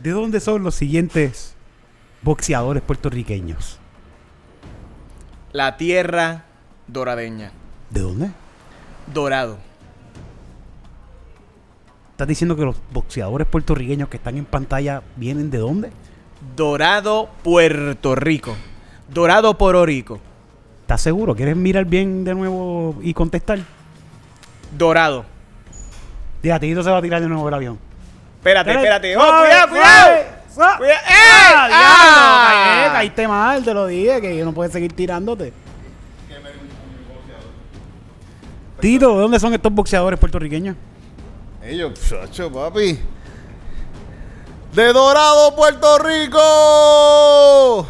¿De dónde son los siguientes boxeadores puertorriqueños? La tierra doradeña. ¿De dónde? Dorado. ¿Estás diciendo que los boxeadores puertorriqueños que están en pantalla vienen de dónde? Dorado, Puerto Rico. Dorado, Puerto Rico. ¿Estás seguro? ¿Quieres mirar bien de nuevo y contestar? Dorado. Diga, Tito se va a tirar de nuevo el avión. Espérate, espérate. ¡Oh, cuidado, cuidado! suave. Cuida- ¡Eh! ¡Ah, ¡Ah! diablo! Caíste mal, te lo dije, que no puedes seguir tirándote. Tito, ¿de dónde son estos boxeadores puertorriqueños? Ellos, chacho, papi. De Dorado, Puerto Rico.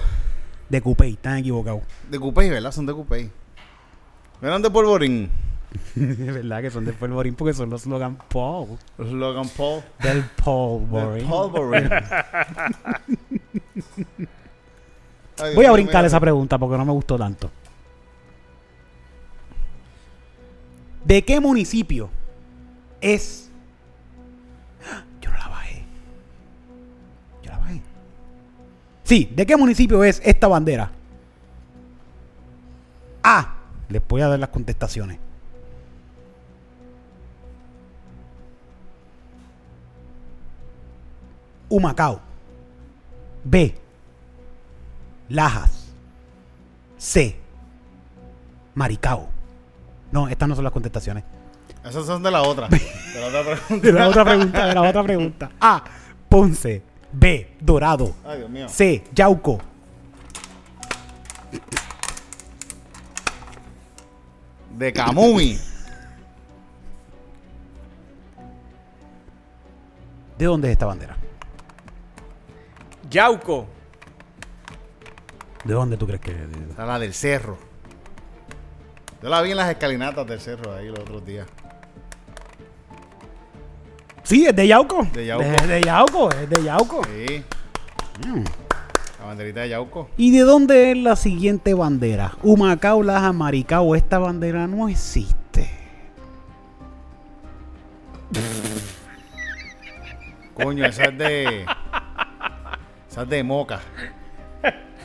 De Cupey, están equivocados. De Cupey, ¿verdad? Son de Cupey. ¿No eran de Polvorín? es verdad que son de Polvorín porque son los Logan Paul. Logan Paul. Del Polvorín. De Polvorín. Ay, Voy a brincar esa pregunta porque no me gustó tanto. ¿De qué municipio es? Sí, ¿de qué municipio es esta bandera? A. Les voy a dar las contestaciones. Humacao. B. Lajas. C. Maricao. No, estas no son las contestaciones. Esas son de la otra. De la otra pregunta. De la otra pregunta, de la otra pregunta. A. Ponce. B. Dorado. Ay, Dios mío. C. Yauco. De Camuy. ¿De dónde es esta bandera? Yauco. ¿De dónde tú crees que es la del cerro. Yo la vi en las escalinatas del cerro ahí los otros días. Sí, es de Yauco. De Yauco. Es de Yauco, es de Yauco. Sí. La banderita de Yauco. ¿Y de dónde es la siguiente bandera? Humacao, Laja, Maricao. Esta bandera no existe. Coño, esa es de. Esa es de Moca.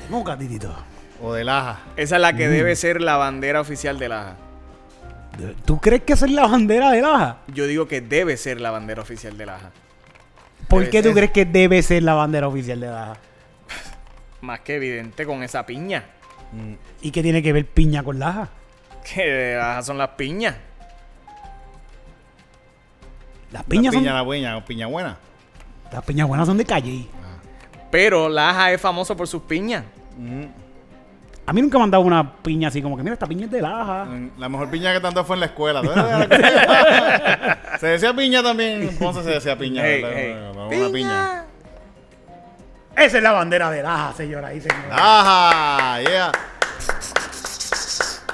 Nunca, titito. O de Laja. Esa es la Mm. que debe ser la bandera oficial de Laja. ¿Tú crees que esa es la bandera de Laja? Yo digo que debe ser la bandera oficial de Laja. ¿Por Debe qué tú crees que debe ser la bandera oficial de Laja? Más que evidente con esa piña. ¿Y qué tiene que ver piña con Laja? Que de Laja son las piñas. Las Piña, piñas son... piña la buena, piña buena. Las piñas buenas son de calle. Pero Laja es famoso por sus piñas. A mí nunca me han dado una piña así como que, mira, esta piña es de Laja. Mm, La mejor piña que tanto fue en la escuela. se decía piña también. En Ponce se decía piña. Hey, ¿verdad? hey. Una piña. Piña. Esa es la bandera de Laja, señora y señora. Ajá, yeah.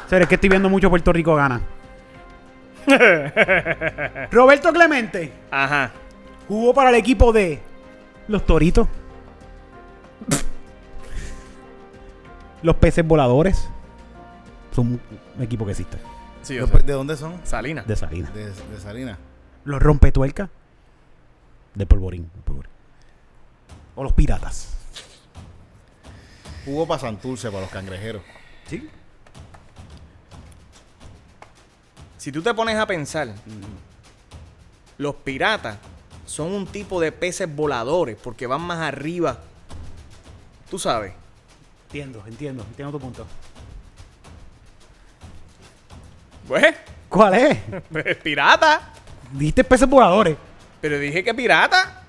Señores, que estoy viendo mucho Puerto Rico gana. Roberto Clemente Ajá. jugó para el equipo de los Toritos. Los peces voladores. Son un equipo que existe. Sí, ¿De, dónde son? Salina. De Salinas. De, de Salinas. Los rompetuercas. De polvorín. O los piratas. Jugó para Santurce, para los cangrejeros. ¿Sí? Si tú te pones a pensar, los piratas son un tipo de peces voladores porque van más arriba. Tú sabes. Entiendo, entiendo, entiendo tu punto. Pues, ¿Cuál es? pues, pirata. Dijiste peces voladores. Pero dije que pirata.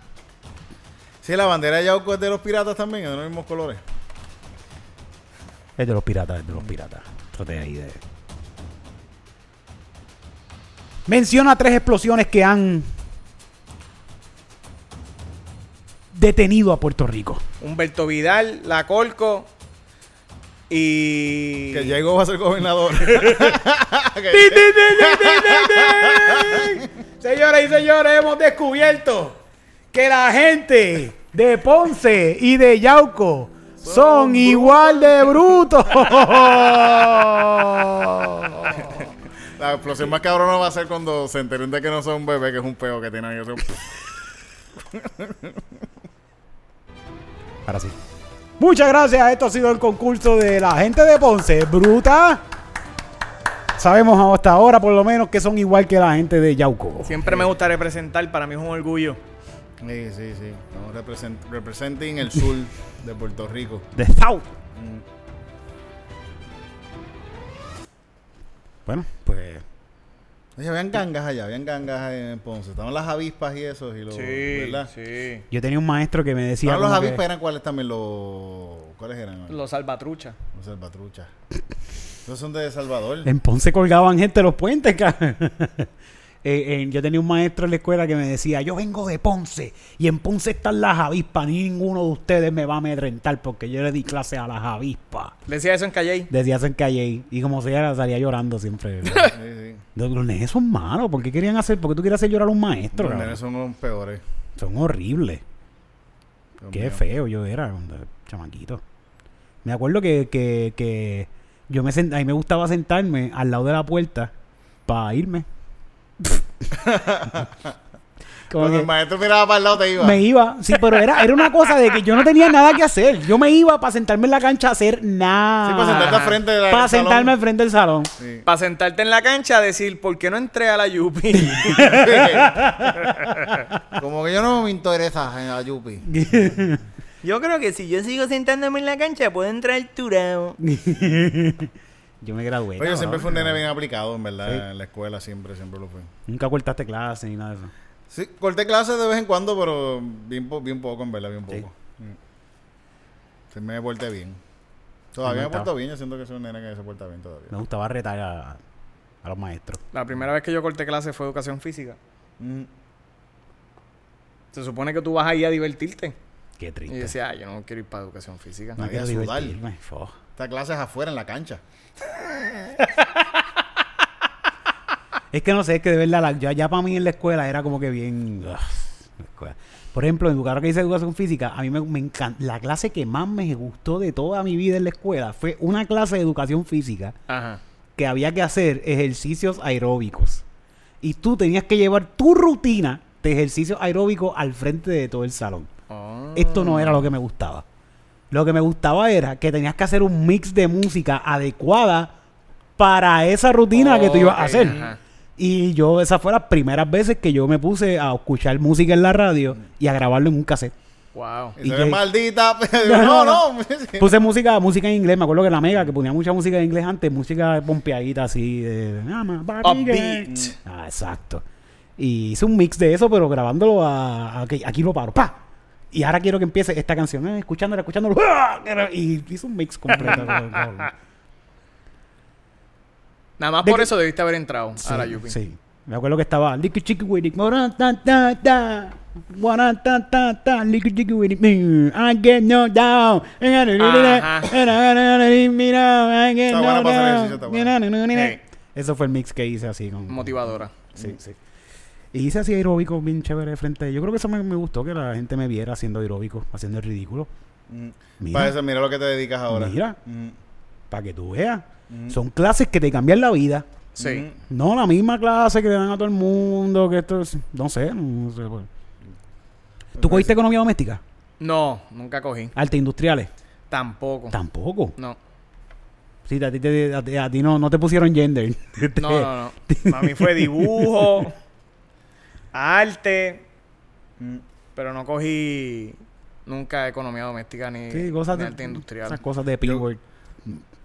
Sí, la bandera de Yauco es de los piratas también, es de los mismos colores. Es de los piratas, es de los piratas. Trate ahí de. Menciona tres explosiones que han detenido a Puerto Rico. Humberto Vidal, La Colco y. Que llegó a ser gobernador. Señoras y señores, hemos descubierto que la gente de Ponce y de Yauco son igual de brutos. La explosión más cabrona va a ser cuando se enteren de que no son un bebé, que es un peo que tiene ahí. Ahora sí. Muchas gracias. Esto ha sido el concurso de la gente de Ponce. Bruta. Sabemos hasta ahora, por lo menos, que son igual que la gente de Yauco. Siempre me gusta representar, para mí es un orgullo. Sí, sí, sí. Estamos represent representing el sur de Puerto Rico. De South. Bueno, pues. Oye, habían gangas allá, habían gangas en Ponce. Estaban las avispas y eso, y los, ¿verdad? sí. Yo tenía un maestro que me decía. Estaban los que- avispas, eran cuáles también los... ¿Cuáles eran? Los salvatruchas. Los salvatruchas. Esos son de Salvador. En Ponce colgaban gente los puentes, cara. Eh, eh, yo tenía un maestro en la escuela que me decía, yo vengo de Ponce y en Ponce están las avispas, ni ninguno de ustedes me va a amedrentar porque yo le di clase a las avispas. Decía eso en Calle. Decía en calle y como sea salía llorando siempre. Sí, sí. los, los nenes son malos, ¿por qué querían hacer? ¿Por qué tú quieres hacer llorar a un maestro? Los nenes son los peores. Son horribles. Dios Qué mío. feo yo era cuando chamaquito. Me acuerdo que, que, que yo me sent- a mí me gustaba sentarme al lado de la puerta para irme. Como Cuando que el maestro miraba para el lado te iba. me iba, sí, pero era, era una cosa de que yo no tenía nada que hacer. Yo me iba para sentarme en la cancha a hacer nada. Sí, para sentarte al frente de la- Para del salón. sentarme al frente del salón. Sí. Para sentarte en la cancha a decir, ¿por qué no entré a la Yupi? Como que yo no me interesa en la Yupi. yo creo que si yo sigo sentándome en la cancha, puedo entrar turado. Yo me gradué. Oye, yo siempre fui un nene bien aplicado, en verdad, Sí. en la escuela, siempre, siempre lo fui. Nunca cortaste clase ni nada de eso. Sí, corté clases de vez en cuando, pero bien, po- bien poco, en verdad, bien Sí. poco. Mm. Sí, me porté bien. Todavía me Aumentado. porto bien, yo siento que soy un nene que se porta bien todavía. Me gustaba retar a, a los maestros. La primera vez que yo corté clase fue educación física. Mm. Se supone que tú vas ahí a divertirte. Qué Y triste. yo decía, ah, yo no quiero ir para educación física. no Había quiero divertirme. Fo. Esta clase es afuera, en la cancha. Es que no sé, es que de verdad, la- ya, ya para mí en la escuela era como que bien. ugh. Por ejemplo, en lugar que dice educación física, a mí me, me encanta. La clase que más me gustó de toda mi vida en la escuela fue una clase de educación física Ajá. que había que hacer ejercicios aeróbicos. Y tú tenías que llevar tu rutina de ejercicios aeróbicos al frente de todo el salón. Oh. Esto no era lo que me gustaba. Lo que me gustaba era que tenías que hacer un mix de música adecuada para esa rutina que tú ibas a hacer. ajá. Y yo, esas fueron las primeras veces que yo me puse a escuchar música en la radio y a grabarlo en un cassette. Wow. Y, Y se que- ve maldita. No, no. Puse música, música en inglés, me acuerdo que la mega, que ponía mucha música en inglés antes, música pompeadita así de "Ah, Upbeat. girl". Ah, exacto. Y hice un mix de eso, pero grabándolo a, a- aquí, aquí lo paro, ¡pa! Y ahora quiero que empiece esta canción, eh, escuchándola, escuchándolo, ¡ah! y hice un mix completo. Nada más ¿De por eso debiste haber entrado a la Sí, Yupi. sí. Me acuerdo que estaba I get no down. Sí. Eso fue el mix que hice así con. Motivadora. Sí, sí. Y hice así aeróbico bien chévere frente. Yo creo que eso me, me gustó que la gente me viera haciendo aeróbico, haciendo el ridículo. Mm. Mira. Para eso, mira lo que te dedicas ahora. Mira. Mm. Para que tú veas. Mm. Son clases que te cambian la vida. Sí. No la misma clase que le dan a todo el mundo, que esto es, no sé, no sé. pues. ¿Tú cogiste economía doméstica? No, nunca cogí. Arte industriales. Tampoco. Tampoco. No. Sí, a ti, te- a ti- a ti no, no te pusieron gender. No, no, no. Para mí fue dibujo, arte, Mm. pero no cogí nunca economía doméstica ni, Sí, cosas ni de, arte industrial. esas cosas de P-word.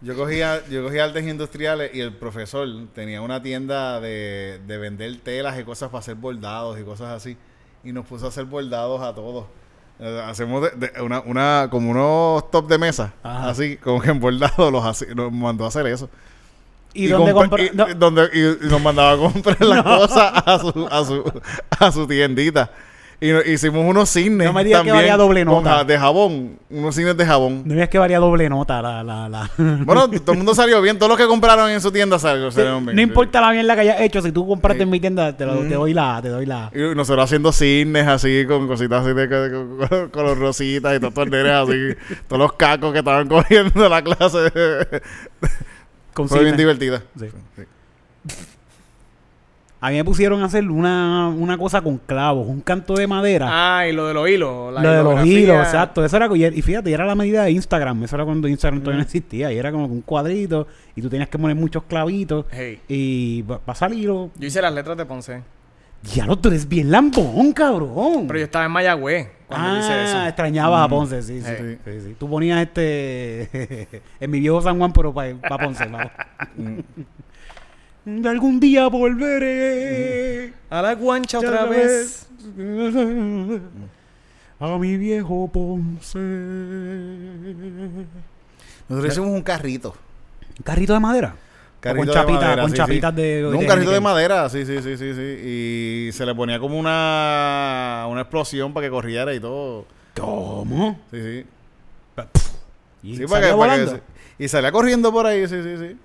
Yo cogía, yo cogía artes industriales y el profesor tenía una tienda de, de vender telas y cosas para hacer bordados y cosas así. Y nos puso a hacer bordados a todos. Eh, Hacemos de- de- una, una, como unos top de mesa, Ajá. así, como que en bordados los hace- nos mandó a hacer eso. ¿Y, dónde compra- y- no. y donde- y- y nos mandaba a comprar las cosas a su, a su, a su tiendita. Y no- hicimos unos cines. No me digas que también valía doble con nota. de jabón. Unos cines de jabón. No es que varía doble nota la... la, la. Bueno, todo el mundo salió bien. Todos los que compraron en su tienda salieron, salieron bien. no importa la mierda que hayas hecho, si tú compraste Sí. en mi tienda, te, lo- te doy la... Te doy la... Y nosotros haciendo cines así, con cositas así de con, con- los rositas y todos los nenes así. todos los cacos que estaban cogiendo la clase. Fue bien divertida. Sí. Sí. A mí me pusieron a hacer una, una cosa con clavos, un canto de madera. Ah, y lo de los hilos. la lo de los hilos, exacto. Eso era, y fíjate, era la medida de Instagram. Eso era cuando Instagram todavía no existía. Y era como un cuadrito. Y tú tenías que poner muchos clavitos. Hey, Y va, va a salir. yo hice las letras de Ponce. Ya lo tú eres bien lambón, cabrón. Pero yo estaba en Mayagüez cuando ah, hice eso. extrañabas a Ponce, sí, sí, Sí. sí, sí. Tú ponías este en mi viejo San Juan, pero para Ponce, vamos. De algún día volveré A la guancha otra vez. a mi viejo Ponce. Nosotros hicimos un carrito. ¿Un carrito de madera? Con de chapitas, madera, con sí, chapitas sí. de, No, un carrito de madera, sí, sí, sí, sí, sí. Y se le ponía como una, una explosión para que corriera y todo. ¿Cómo? Sí, sí. Y Sí, salía para que, para que volando. se- y salía corriendo por ahí, sí, sí, sí.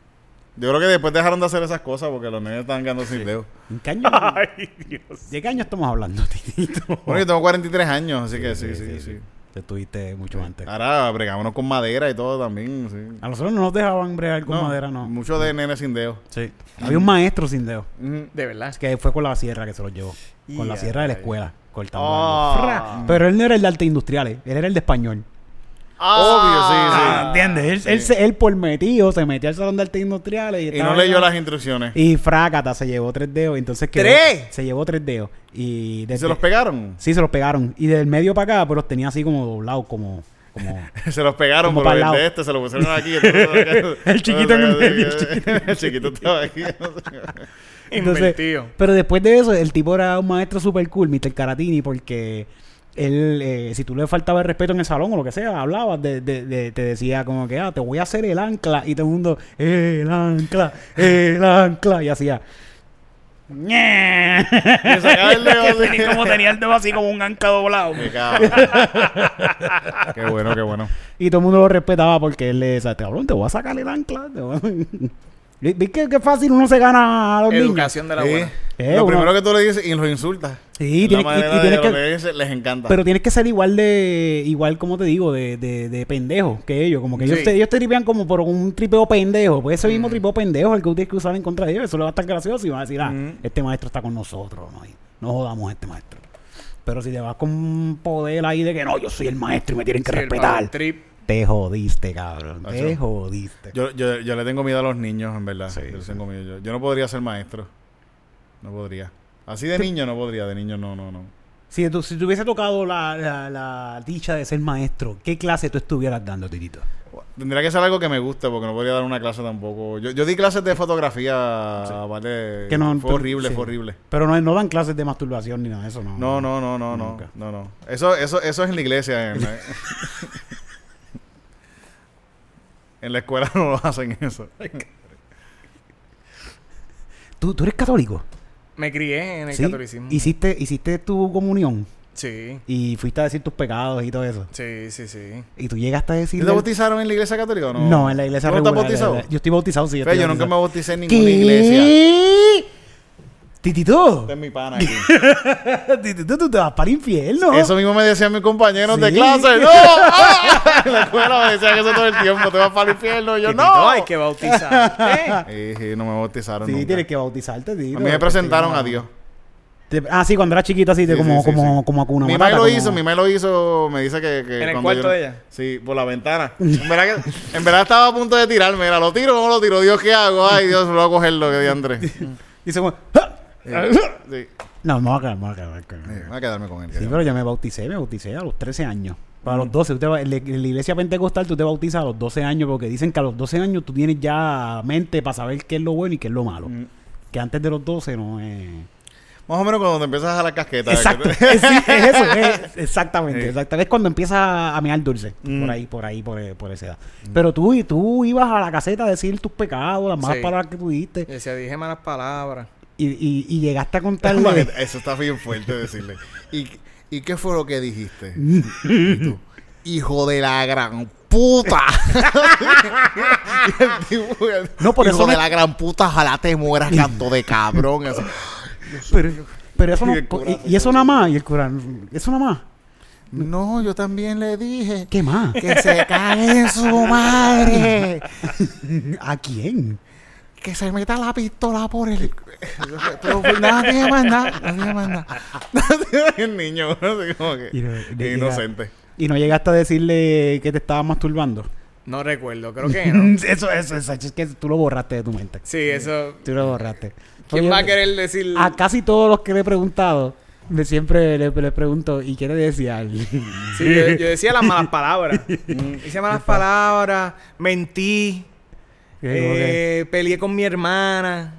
Yo creo que después dejaron de hacer esas cosas porque los nenes estaban quedando sin dedos. ¿En qué año? Ay, Dios. ¿De qué año estamos hablando, Titito? Bueno, yo tengo 43 años, así que sí, sí, sí. Te tuviste mucho antes. Ahora bregámonos con madera y todo también, sí. A nosotros no nos dejaban bregar con madera, no. Mucho de nenes sin dedos. Sí. Había un maestro sin dedo. De verdad. Que fue con la sierra que se los llevó. Con la sierra de la escuela. Cortando Ah. Fra. Pero él no era el de arte industriales. Él era el de español. Obvio, ¿Entiendes? Él, Sí. él, se- él por metido se metió al salón de arte industriales. Y, Y estaba no leyó allá. las instrucciones. Y frácata se llevó tres dedos. Entonces quedó- ¿Tres? Se llevó tres dedos. Y ¿Y desde- se los pegaron? Sí, se los pegaron. Y del medio para acá, pero los tenía así como doblados, como. como Se los pegaron, Como pero pa'l el lado. de este se lo pusieron aquí. El chiquito en el medio, el chiquito El chiquito estaba aquí. Entonces, Invertido. pero después de eso, el tipo era un maestro super cool, Mr. Caratini, porque él, eh, si tú le faltaba el respeto en el salón o lo que sea, hablabas, de, de- de- te decía como que, ah, te voy a hacer el ancla. Y todo el mundo, el ancla, el ancla. Y hacía. Y sacaba el dedo así. Tenía como tenía el dedo así como un ancla doblado. Qué cabrón. Qué bueno, qué bueno. Y todo el mundo lo respetaba porque él le decía, cabrón, te voy a sacar el ancla. Te voy a-". ¿Ves que, que fácil uno se gana a los niños? Educación de la Sí. buena. Eh, lo uno- primero que tú le dices y los insultas. Sí, y- y manera tienes de que- lo que dices, les encanta. Pero tienes que ser igual de, igual como te digo, de, de, de pendejo que ellos. Como que ellos, te, ellos te tripean como por un tripeo pendejo. Pues ese mismo tripeo pendejo es el que tú tienes que usar en contra de ellos. Eso le va a estar gracioso y van a decir, ah, Mm. este maestro está con nosotros. No, Y no jodamos a este maestro. Pero si te vas con un poder ahí de que no, yo soy el maestro y me tienen que Sí, el respetar. trip. Te jodiste, cabrón. Te Acho. jodiste. Yo, yo, yo le tengo miedo a los niños, en verdad. Sí, yo, sí. tengo miedo. Yo, no podría ser maestro. No podría. Así de niño no podría, de niño no, no, no. Si, tú, si te hubiese tocado la, la, la dicha de ser maestro, ¿qué clase tú estuvieras dando, Titito? Tendría que ser algo que me guste, porque no podría dar una clase tampoco. Yo, yo di clases de fotografía, ¿vale? Que no- fue pero- horrible, sí. fue horrible. Pero no, no dan clases de masturbación ni nada de eso, ¿no? No, no, no, no, no, Nunca. no, no. Eso, eso, eso es en la iglesia. La, en la escuela no lo hacen eso. ¿Tú, tú eres católico? Me crié en el ¿Sí? catolicismo. ¿Hiciste, hiciste tu comunión Sí. y fuiste a decir tus pecados y todo eso. Sí, sí, sí. Y tú llegaste a decir... ¿Te bautizaron en la iglesia católica o no? No, en la iglesia ¿Tú no estás regular, bautizado? la- la- Yo estoy bautizado, sí. Estoy yo nunca me bauticé en ninguna iglesia. Titito, Este es mi pana aquí. Titito, tú te vas para el infierno. Eso mismo me decían mis compañeros de clase. ¡No! ¡Ah! En la escuela me decían eso todo el tiempo. Te vas para el infierno. Yo, Titito, ¡no! hay que bautizar. Sí, sí, no me bautizaron Sí, nunca. tienes que bautizarte, Tito. A mí me presentaron a Dios. Te- Ah, sí, cuando era chiquita, así, de Sí, como, sí, sí, como, sí. como Hakuna Mi Matata, madre lo como- hizo, mi madre lo hizo, me dice que... que ¿En el cuarto yo- de ella? Sí, por la ventana. En verdad, que, en verdad estaba a punto de tirarme. Era, ¿lo tiro o no lo tiro? Dios, ¿qué hago? Ay, Dios, lo voy a cogerlo, que diantre. Sí, Dice como... ¡Ah! sí. No, me voy a quedar, me voy a quedar. me voy a Sí, quedar. voy a quedarme con él. Sí, pero yo me bauticé, me bauticé a los 13 años. Para los 12, usted va- en la la iglesia pentecostal tú te bautizas a los 12 años porque dicen que a los 12 años tú tienes ya mente para saber qué es lo bueno y qué es lo malo. Mm. Que antes de los 12 no es... Más o menos cuando te empiezas a jalar casqueta. Exacto, que te- es, sí, es eso, es- exactamente, Sí. exactamente. Es cuando empieza a mear dulce, Mm. por ahí, por ahí, por, por esa edad. Pero tú, tú ibas a la caseta a decir tus pecados, las malas Sí. palabras que pudiste, Y decía, dije malas palabras. Y, y, y llegaste a contarle... Eso está bien fuerte decirle. Y, ¿Y qué fue lo que dijiste? Y tú, Hijo de la gran puta. Y el tipo, el, No, por hijo eso de me- la gran puta, ojalá te mueras, canto de cabrón. Así. Pero, pero eso no. Y el cura Y, y eso nada más. Y el cura. Eso nada más. No, yo también le dije ¿Qué más? que se cague en su madre. ¿A quién? Que se meta la pistola por el. Pero pues. No tiene más nada. El niño, como que. Y no- inocente. Y no llegaste a decirle que te estaba masturbando. No recuerdo, creo que no. eso, eso, eso. Es que tú lo borraste de tu mente. Sí, eso. Tú lo borraste. ¿Quién Oye, va a querer decir? A casi todos los que le he preguntado, le siempre le, le pregunto, ¿y qué le decía? Sí, yo, yo decía las malas palabras. Decía malas palabras, mentí, eh, peleé con mi hermana.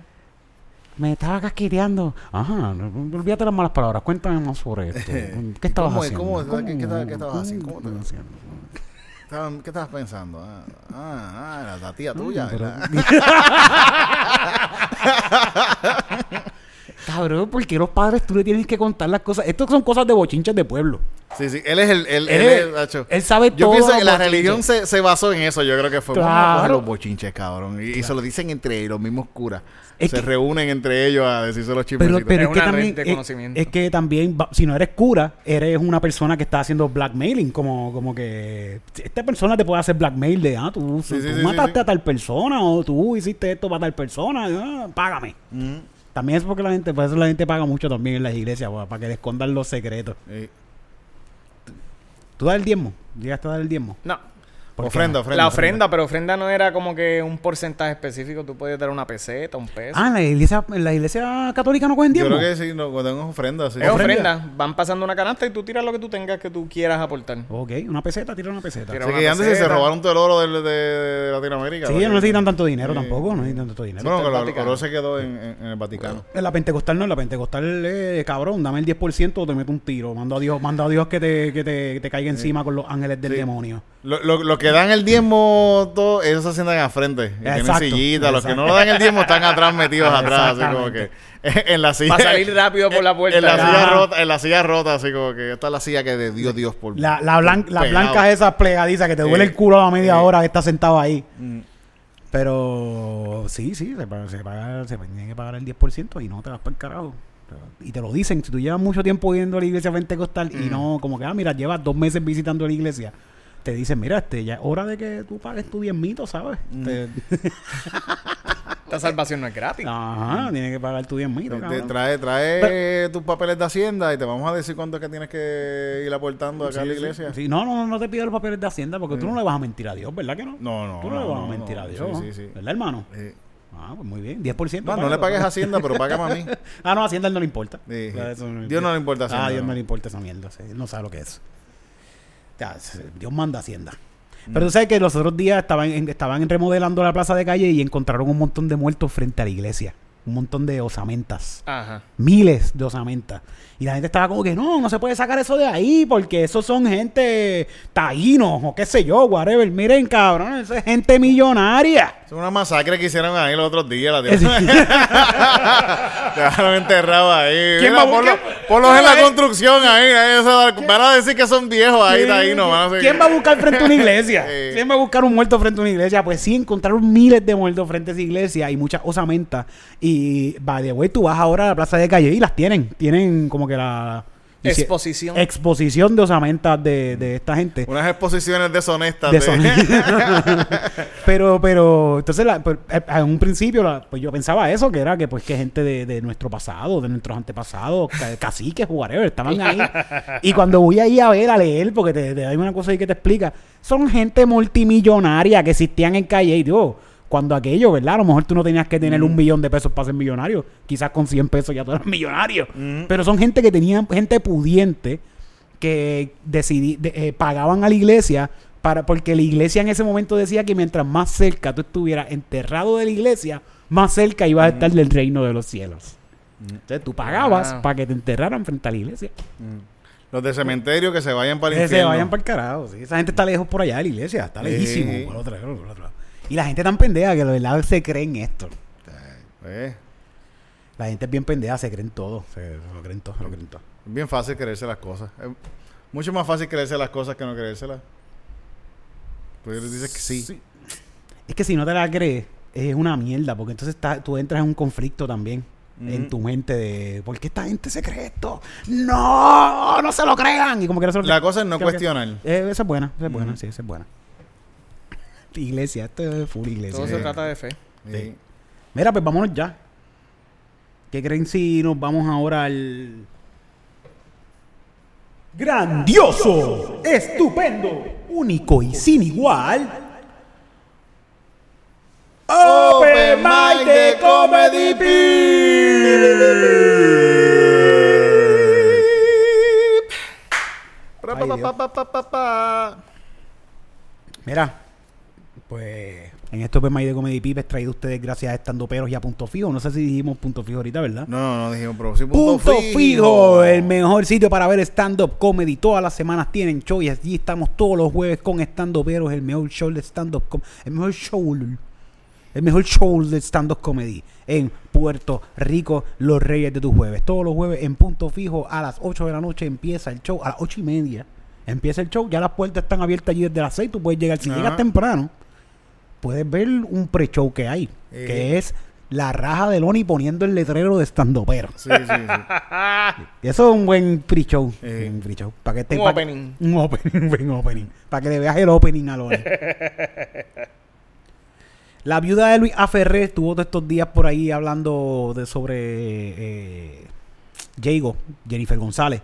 Me estaba casqueteando. Ajá, olvídate las malas palabras. Cuéntame más sobre esto. ¿Qué estabas haciendo? ¿Cómo? ¿Qué- qué estabas- qué estabas haciendo? ¿Cómo te- estabas haciendo? Estaban- ¿Qué estabas pensando? Ah, ah, ah, la, tía tuya. Pero-. Cabrón, ¿por qué los padres tú le tienes que contar las cosas? Estas son cosas de bochinches de pueblo. Sí, sí. Él es el. Él, Él él es- es, Nacho. él sabe Yo todo pienso los que la bochinches. religión se, se basó en eso. Yo creo que fue. Vamos a coger Claro. los bochinches, cabrón. Y, y se lo dicen entre los mismos curas. Es se que- reúnen entre ellos a decirse los Pero, chismecitos. pero Es es, que también, de es- conocimiento. es que también, si no eres cura, eres una persona que está haciendo blackmailing, como, como que esta persona te puede hacer blackmail de, ah, tú, Sí, tú sí, sí, mataste sí. a tal persona o tú hiciste esto para tal persona, ah, págame. Mm, También es porque la gente, por eso la gente paga mucho también en las iglesias, para, para que le escondan los secretos. sí. ¿Tú das el diezmo? ¿Llegaste a dar el diezmo? No. ¿Por qué Ofrenda, ofrenda. la ofrenda, pero ofrenda no era como que un porcentaje específico. Tú podías dar una peseta, un peso. Ah, en la iglesia, en la iglesia católica no cogen Yo diezmo. creo que sí, no, cuando tengo ofrendas. Sí. es ofrenda. ofrenda. Van pasando una canasta y tú tiras lo que tú tengas que tú quieras aportar. Ok, una peseta, tira una peseta. Tira Así una que antes se robaron todo el oro de, de- de Latinoamérica. Sí, porque- no necesitan tanto dinero Sí. tampoco, no necesitan tanto dinero. Bueno, que el oro se quedó en, en- en el Vaticano. En la pentecostal no, en la pentecostal, eh, cabrón, dame el 10% o te meto un tiro. Mando a Dios, manda a Dios que te, que te, que te caiga encima con los ángeles del Sí. demonio. Lo, lo, lo que dan el diezmo, todo, ellos se sientan al frente. Y tienen Exacto, sillitas. Los que no dan el diezmo están atrás metidos atrás. Así como que. En la silla. Para salir rápido por la puerta. En la silla rota, en la silla rota, así como que esta es la silla que de Dios, Dios por. La, la, blan- por las blancas esas plegadizas que te duele el culo a la media hora que estás sentado ahí. Mm. Pero sí, sí, se paga, se paga, se tiene que pagar el 10% y no te vas para el carajo. Y te lo dicen, si tú llevas mucho tiempo yendo a la iglesia pentecostal y no, como que, ah, mira, llevas dos meses visitando la iglesia, te dicen, mira, este, ya es hora de que tú pagues tu diezmito, ¿sabes? Te- Esta salvación no es gratis. Ajá, tienes que pagar tu diezmito, Te- trae trae tus papeles de Hacienda y te vamos a decir cuánto es que tienes que ir aportando acá a la Sí, iglesia. sí. No, no, no te pido los papeles de Hacienda porque tú no le vas a mentir a Dios, ¿verdad que no? No, no. Tú no, le no, vas a mentir no. a Dios. Sí, sí, sí. ¿Verdad, hermano? Sí. Ah, pues muy bien. 10%. No, no le pagues a Hacienda, pero págame a mí. Ah, no, a Hacienda a él no le importa. Sí, sí. Ah, Dios no le importa Hacienda, Ah, Dios no no. le importa esa mierda. sí, Él no sabe lo que es. Dios manda Hacienda. Pero tú sabes que los otros días estaban, estaban remodelando la plaza de calle y encontraron un montón de muertos frente a la iglesia. Un montón de osamentas. Ajá. miles de osamentas. Y la gente estaba como que no, no se puede sacar eso de ahí porque esos son gente taínos o qué sé yo, whatever. Miren, cabrón, eso es gente millonaria. Es una masacre que hicieron ahí los otros días. La Dejaron enterrado ahí. ¿Quién Mira, va a ponlo- ponlos en la construcción ahí. ahí va- van a decir que son viejos ahí, van a ¿Quién va a buscar frente a una iglesia? Sí. ¿Quién va a buscar un muerto frente a una iglesia? Pues sí, encontraron miles de muertos frente a esa iglesia y muchas osamentas. Y, by the way, tú vas ahora a la plaza de calle y las tienen. Tienen como que la... Exposición. Exposición de osamentas de, de esta gente. Unas exposiciones deshonestas. de- pero, pero, entonces, la- pues, eh, en un principio, la- pues yo pensaba eso, que era que, pues, que gente de, de nuestro pasado, de nuestros antepasados, ca- caciques, whatever, estaban ahí. y cuando voy ahí a ver, a leer, porque te, te hay una cosa ahí que te explica, son gente multimillonaria que existían en calle y digo, cuando aquello, ¿verdad? A lo mejor tú no tenías que tener un millón de pesos para ser millonario. Quizás con 100 pesos ya tú eras millonario. Pero son gente que tenían, gente pudiente, que decidí, de- eh, pagaban a la iglesia para porque la iglesia en ese momento decía que mientras más cerca tú estuvieras enterrado de la iglesia, más cerca ibas a estar del reino de los cielos. Entonces tú pagabas Ah. para que te enterraran frente a la iglesia. Los de cementerio que se vayan para el Que se infierno. vayan para el carajo. sí. Esa gente está lejos por allá de la iglesia, está Sí. lejísimo. por otro- por. Y la gente tan pendeja que de verdad se cree en esto. Eh, La gente es bien pendeja, se creen todo. Se, lo creen todo, se lo creen todo. Es bien fácil creerse las cosas. Es mucho más fácil creerse las cosas que no creérselas. Pues dices que sí. Es que si no te la crees, es una mierda, porque entonces está- tú entras en un conflicto también. En tu mente de ¿por qué esta gente se cree esto? ¡No! ¡No se lo crean! Y como que no se lo La cosa es no Creo que- cuestionar. Eh, esa es buena, esa es buena, sí, esa es buena. Iglesia, esto es full iglesia. Todo se trata de fe. Sí. Mira, pues vámonos ya. ¿Qué creen si nos vamos ahora al. Grandioso, estupendo, único y sin igual. Open Mic de Comedy pa. Mira, pues en esto Open Mic de Comedy Pip es traído ustedes gracias a Estando Peros y a Punto Fijo. No sé si dijimos Punto Fijo ahorita, ¿verdad? No, no, no dijimos, pero sí, Punto, fijo. el mejor sitio para ver stand-up comedy. Todas las semanas tienen show y allí estamos todos los jueves con stand-up peros, el mejor show de stand-up com- el mejor show, el mejor show de stand-up comedy en Puerto Rico, los reyes de tus jueves. Todos los jueves en punto fijo a las 8 de la noche empieza el show, a las 8 y media empieza el show, ya las puertas están abiertas allí desde las 6, tú puedes llegar, si Ajá. llegas temprano, puedes ver un pre-show que hay, Eh. que es la raja de Loni poniendo el letrero de stand pero Sí, sí, sí. eso es un buen pre-show. Eh. Un pre-show. Para que te, Un opening. Un opening. Un buen opening. Para que le veas el opening a Loni. La viuda de Luis Aferré estuvo todos estos días por ahí hablando de sobre eh, Jago, Jennifer González.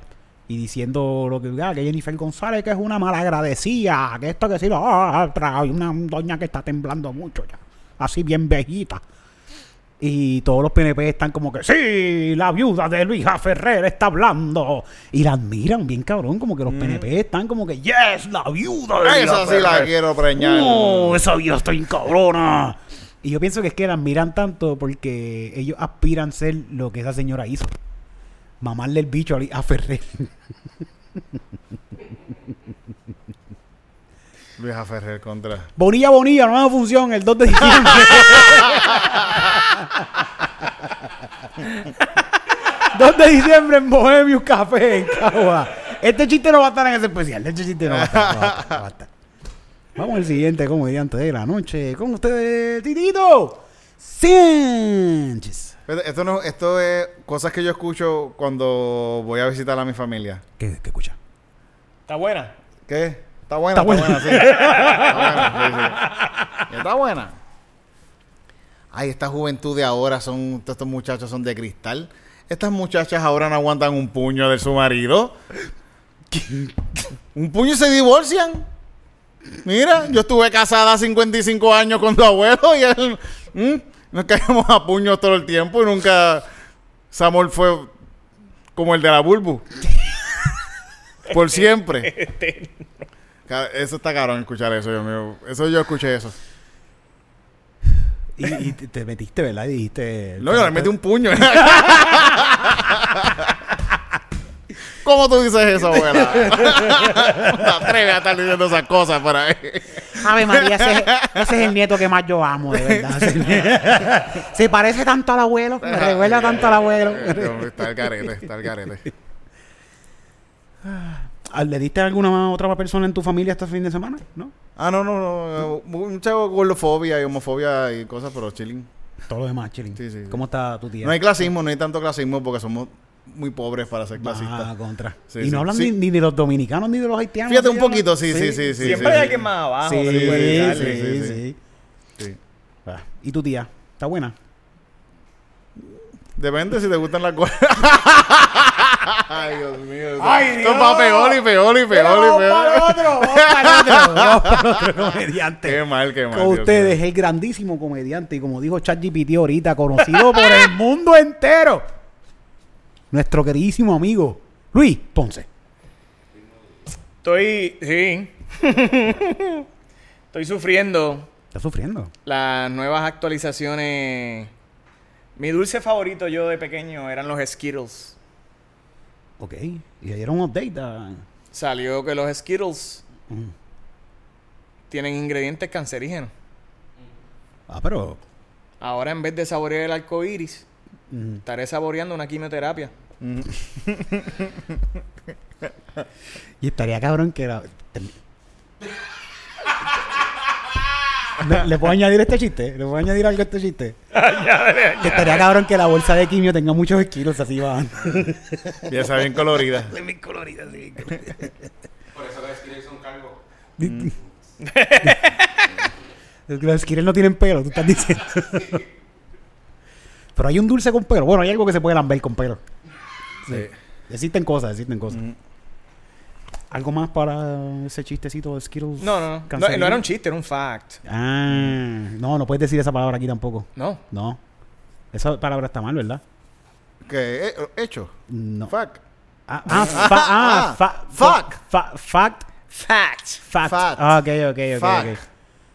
Y diciendo lo que, ah, que Jennifer González que es una malagradecida, que esto que sí, lo ah, trae una doña que está temblando mucho ya, así bien viejita. Y todos los PNP están como que, sí, la viuda de Luisa Ferrer está hablando. Y la admiran bien cabrón, como que los PNP están como que, yes, la viuda de Luisa Esa sí la Ferrer". quiero preñar. No, esa vida está bien cabrona. Y yo pienso que es que la admiran tanto porque ellos aspiran a ser lo que esa señora hizo. Mamarle el bicho a, Ferrer. Luisa Ferrer contra. Bonilla Bonilla, nueva función el 2 de diciembre. 2 de diciembre en Bohemius Café, en Cagua. Este chiste no va a estar en ese especial. Este chiste no va a estar. no va a estar, no va a estar. Vamos al siguiente comediante de la noche. Con ustedes, Titito Sánchez. Esto, no, esto es cosas que yo escucho cuando voy a visitar a mi familia. ¿Qué, qué escucha? ¿Está buena? ¿Qué? Está buena, Está buena. sí. Está buena, sí, sí. Está buena. Ay, esta juventud de ahora son, estos muchachos son de cristal. Estas muchachas ahora no aguantan un puño de su marido. un puño y se divorcian. Mira, yo estuve casada 55 años con tu abuelo y él, ¿mm? Nos caíamos a puños todo el tiempo y nunca Samuel fue como el de la Bulbu. Por siempre. Ca- Eso está caro escuchar eso, Dios mío. Eso yo escuché eso. Y, y te te metiste, ¿verdad? Y dijiste. No, yo le metí un puño. ¿Cómo tú dices eso, abuela? no te atreves a estar diciendo esas cosas por ahí. Ave María, ese, es- ese es el nieto que más yo amo, de verdad. Se parece tanto al abuelo, me recuerda tanto al abuelo. Está el garete, está el garete. Ah, ¿Le diste a alguna otra persona en tu familia este fin de semana? ¿No? Ah, no, no, no. eh, Mucha gordofobia y homofobia y cosas, pero chilling. Todo lo demás, chilling. Sí, sí, sí. ¿Cómo está tu tía? No hay clasismo, no hay tanto clasismo porque somos muy pobres para ser Ah, clasistas. contra. Sí, y sí. no hablan Sí. ni, ni de los dominicanos ni de los haitianos. Fíjate un poquito, sí, sí, sí, sí. Siempre sí, hay sí. alguien más abajo. Sí, sí, le puede sí, darle. sí, sí. Sí. ¿Y tu tía? ¿Está buena? Depende si te gustan las cosas. Ay, Dios mío. Ay, Esto Dios. es para peor y peor y peor y Vamos peor. para el otro, vamos para el otro, vamos para el otro comediante. Qué mal, qué mal. Con ustedes, el grandísimo comediante y como dijo ChatGPT ahorita, conocido por el mundo entero. Nuestro queridísimo amigo Luis Ponce. Estoy, sí. Estoy sufriendo ¿Está sufriendo? las nuevas actualizaciones. Mi dulce favorito yo de pequeño eran los Skittles. Ok. Y le dieron un update. a- Salió que los Skittles Mm. tienen ingredientes cancerígenos. Ah, pero. Ahora en vez de saborear el arco iris, Estaré saboreando una quimioterapia. Y estaría cabrón que la... ¿Le, le puedo añadir este chiste? ¿Le puedo añadir algo a este chiste? que estaría cabrón que la bolsa de quimio tenga muchos esquilos así van. Ya está bien colorida. bien colorida, sí. Por eso los skillers son calvos. Los esquiles no tienen pelo, tú estás diciendo. Pero hay un dulce con pelo. Bueno, hay algo que se puede lamber con pelo. Sí. Existen cosas, existen cosas. ¿Algo más para ese chistecito de Skittles? No, no, no. No, era un chiste, era un fact. Ah, no, no puedes decir esa palabra aquí tampoco. No. No. Esa palabra está mal, ¿verdad? ¿Qué? Eh, hecho. No. Fuck. Ah, ah, fa- ah, ah, fa- fuck. fa- fact. Fact. Fact. Fact. Ah, ok, ok, ok, Fuck. ok.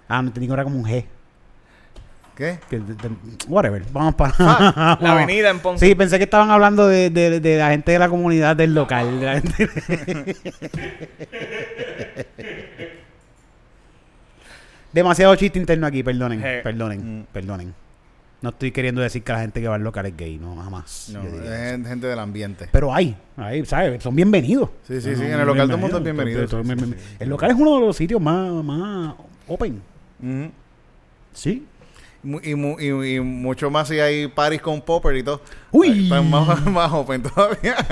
Ah, me entendí que era como un G. ¿Qué? Que de- de- whatever. Vamos para. La avenida en Ponce. Sí, pensé que estaban hablando de, de- la gente de la comunidad del local. de la gente- Demasiado chiste interno aquí, perdonen. Eh. Perdonen, Mm. perdonen. No estoy queriendo decir que la gente que va al local es gay, no, jamás. No, es gente del ambiente. Pero hay, hay, ¿sabes? Son bienvenidos. Sí, sí, sí, en el local todo el mundo es bienvenido, sí, sí, sí. El local es uno de los sitios más, más open. Sí. Y, mu- y, y mucho más si hay parties con popper y todo. Uy. Están más, más open todavía.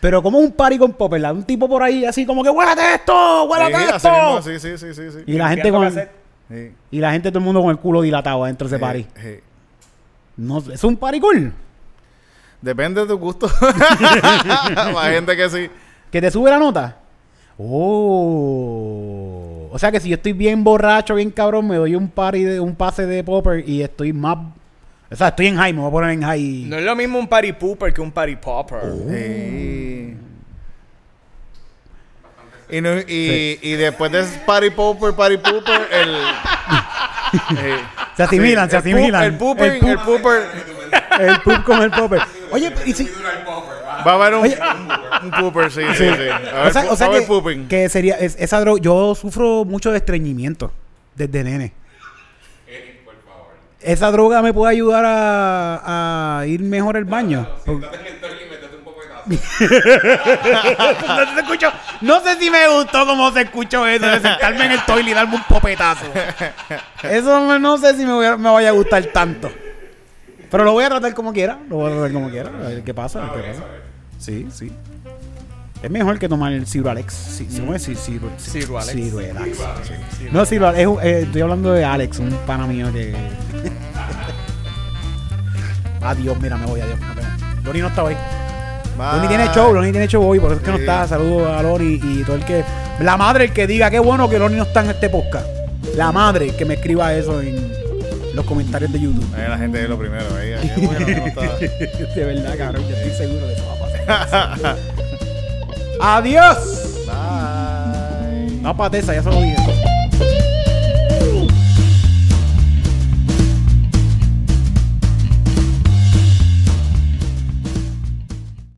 Pero como un party con popper, un tipo por ahí así como que ¡huélate esto! ¡huélate Sí, esto! mismo, sí, sí, sí, sí, sí. Y la gente con sed. Sí, y la gente todo el mundo con el culo dilatado adentro de ese party. sí, sí. No, es un party cool. Depende de tu gusto. Hay gente que sí. Que te sube la nota. Oh. O sea que si yo estoy bien borracho, bien cabrón, me doy un party de un pase de popper y estoy más o sea, estoy en high, me voy a poner en high. No es lo mismo un party pooper que un party popper. Oh. Sí. Y, no- y, y después de party popper, party pooper, el... Eh, se asimilan, se el asimilan. El pooper, el el poop, pooper. el poop con el popper. Oye, y si Dura el popper, va. A haber un, Oye. un, un pooper, sí, sí, sí. A ver, o sea, o sea va a haber que, pooping. que sería es- esa droga. Yo sufro mucho de estreñimiento desde nene. Esa droga me puede ayudar a, a ir mejor al baño. Siéntate en el toile y métete un poco de tazo. no, se escuchó- no sé si me gustó cómo se escuchó eso de sentarme en el toile y darme un popetazo. Eso no, no sé si me, voy a- me vaya a gustar tanto. Pero lo voy a tratar como quiera. Lo voy a tratar como quiera. A ver qué pasa. a ver qué pasa. Sí, sí. Es mejor que tomar el Cirualex. Sí, ¿Cómo es? Sí, Ciru- Cirualex. Ciruelax. No, Cirualex. eh, estoy hablando de Alex, un pana mío que... Adiós, mira, me voy, adiós. Loni no está hoy. Loni tiene show, Loni tiene show hoy, por eso es que no Sí. está. Saludos a Loni y todo el que. La madre el que diga qué bueno que Loni no está en este podcast. La madre que me escriba eso en los comentarios de YouTube. La gente es lo primero. Bueno, no está- de verdad, cabrón, yo estoy seguro de eso. Adiós. Bye. No, patesa, ya se lo dije.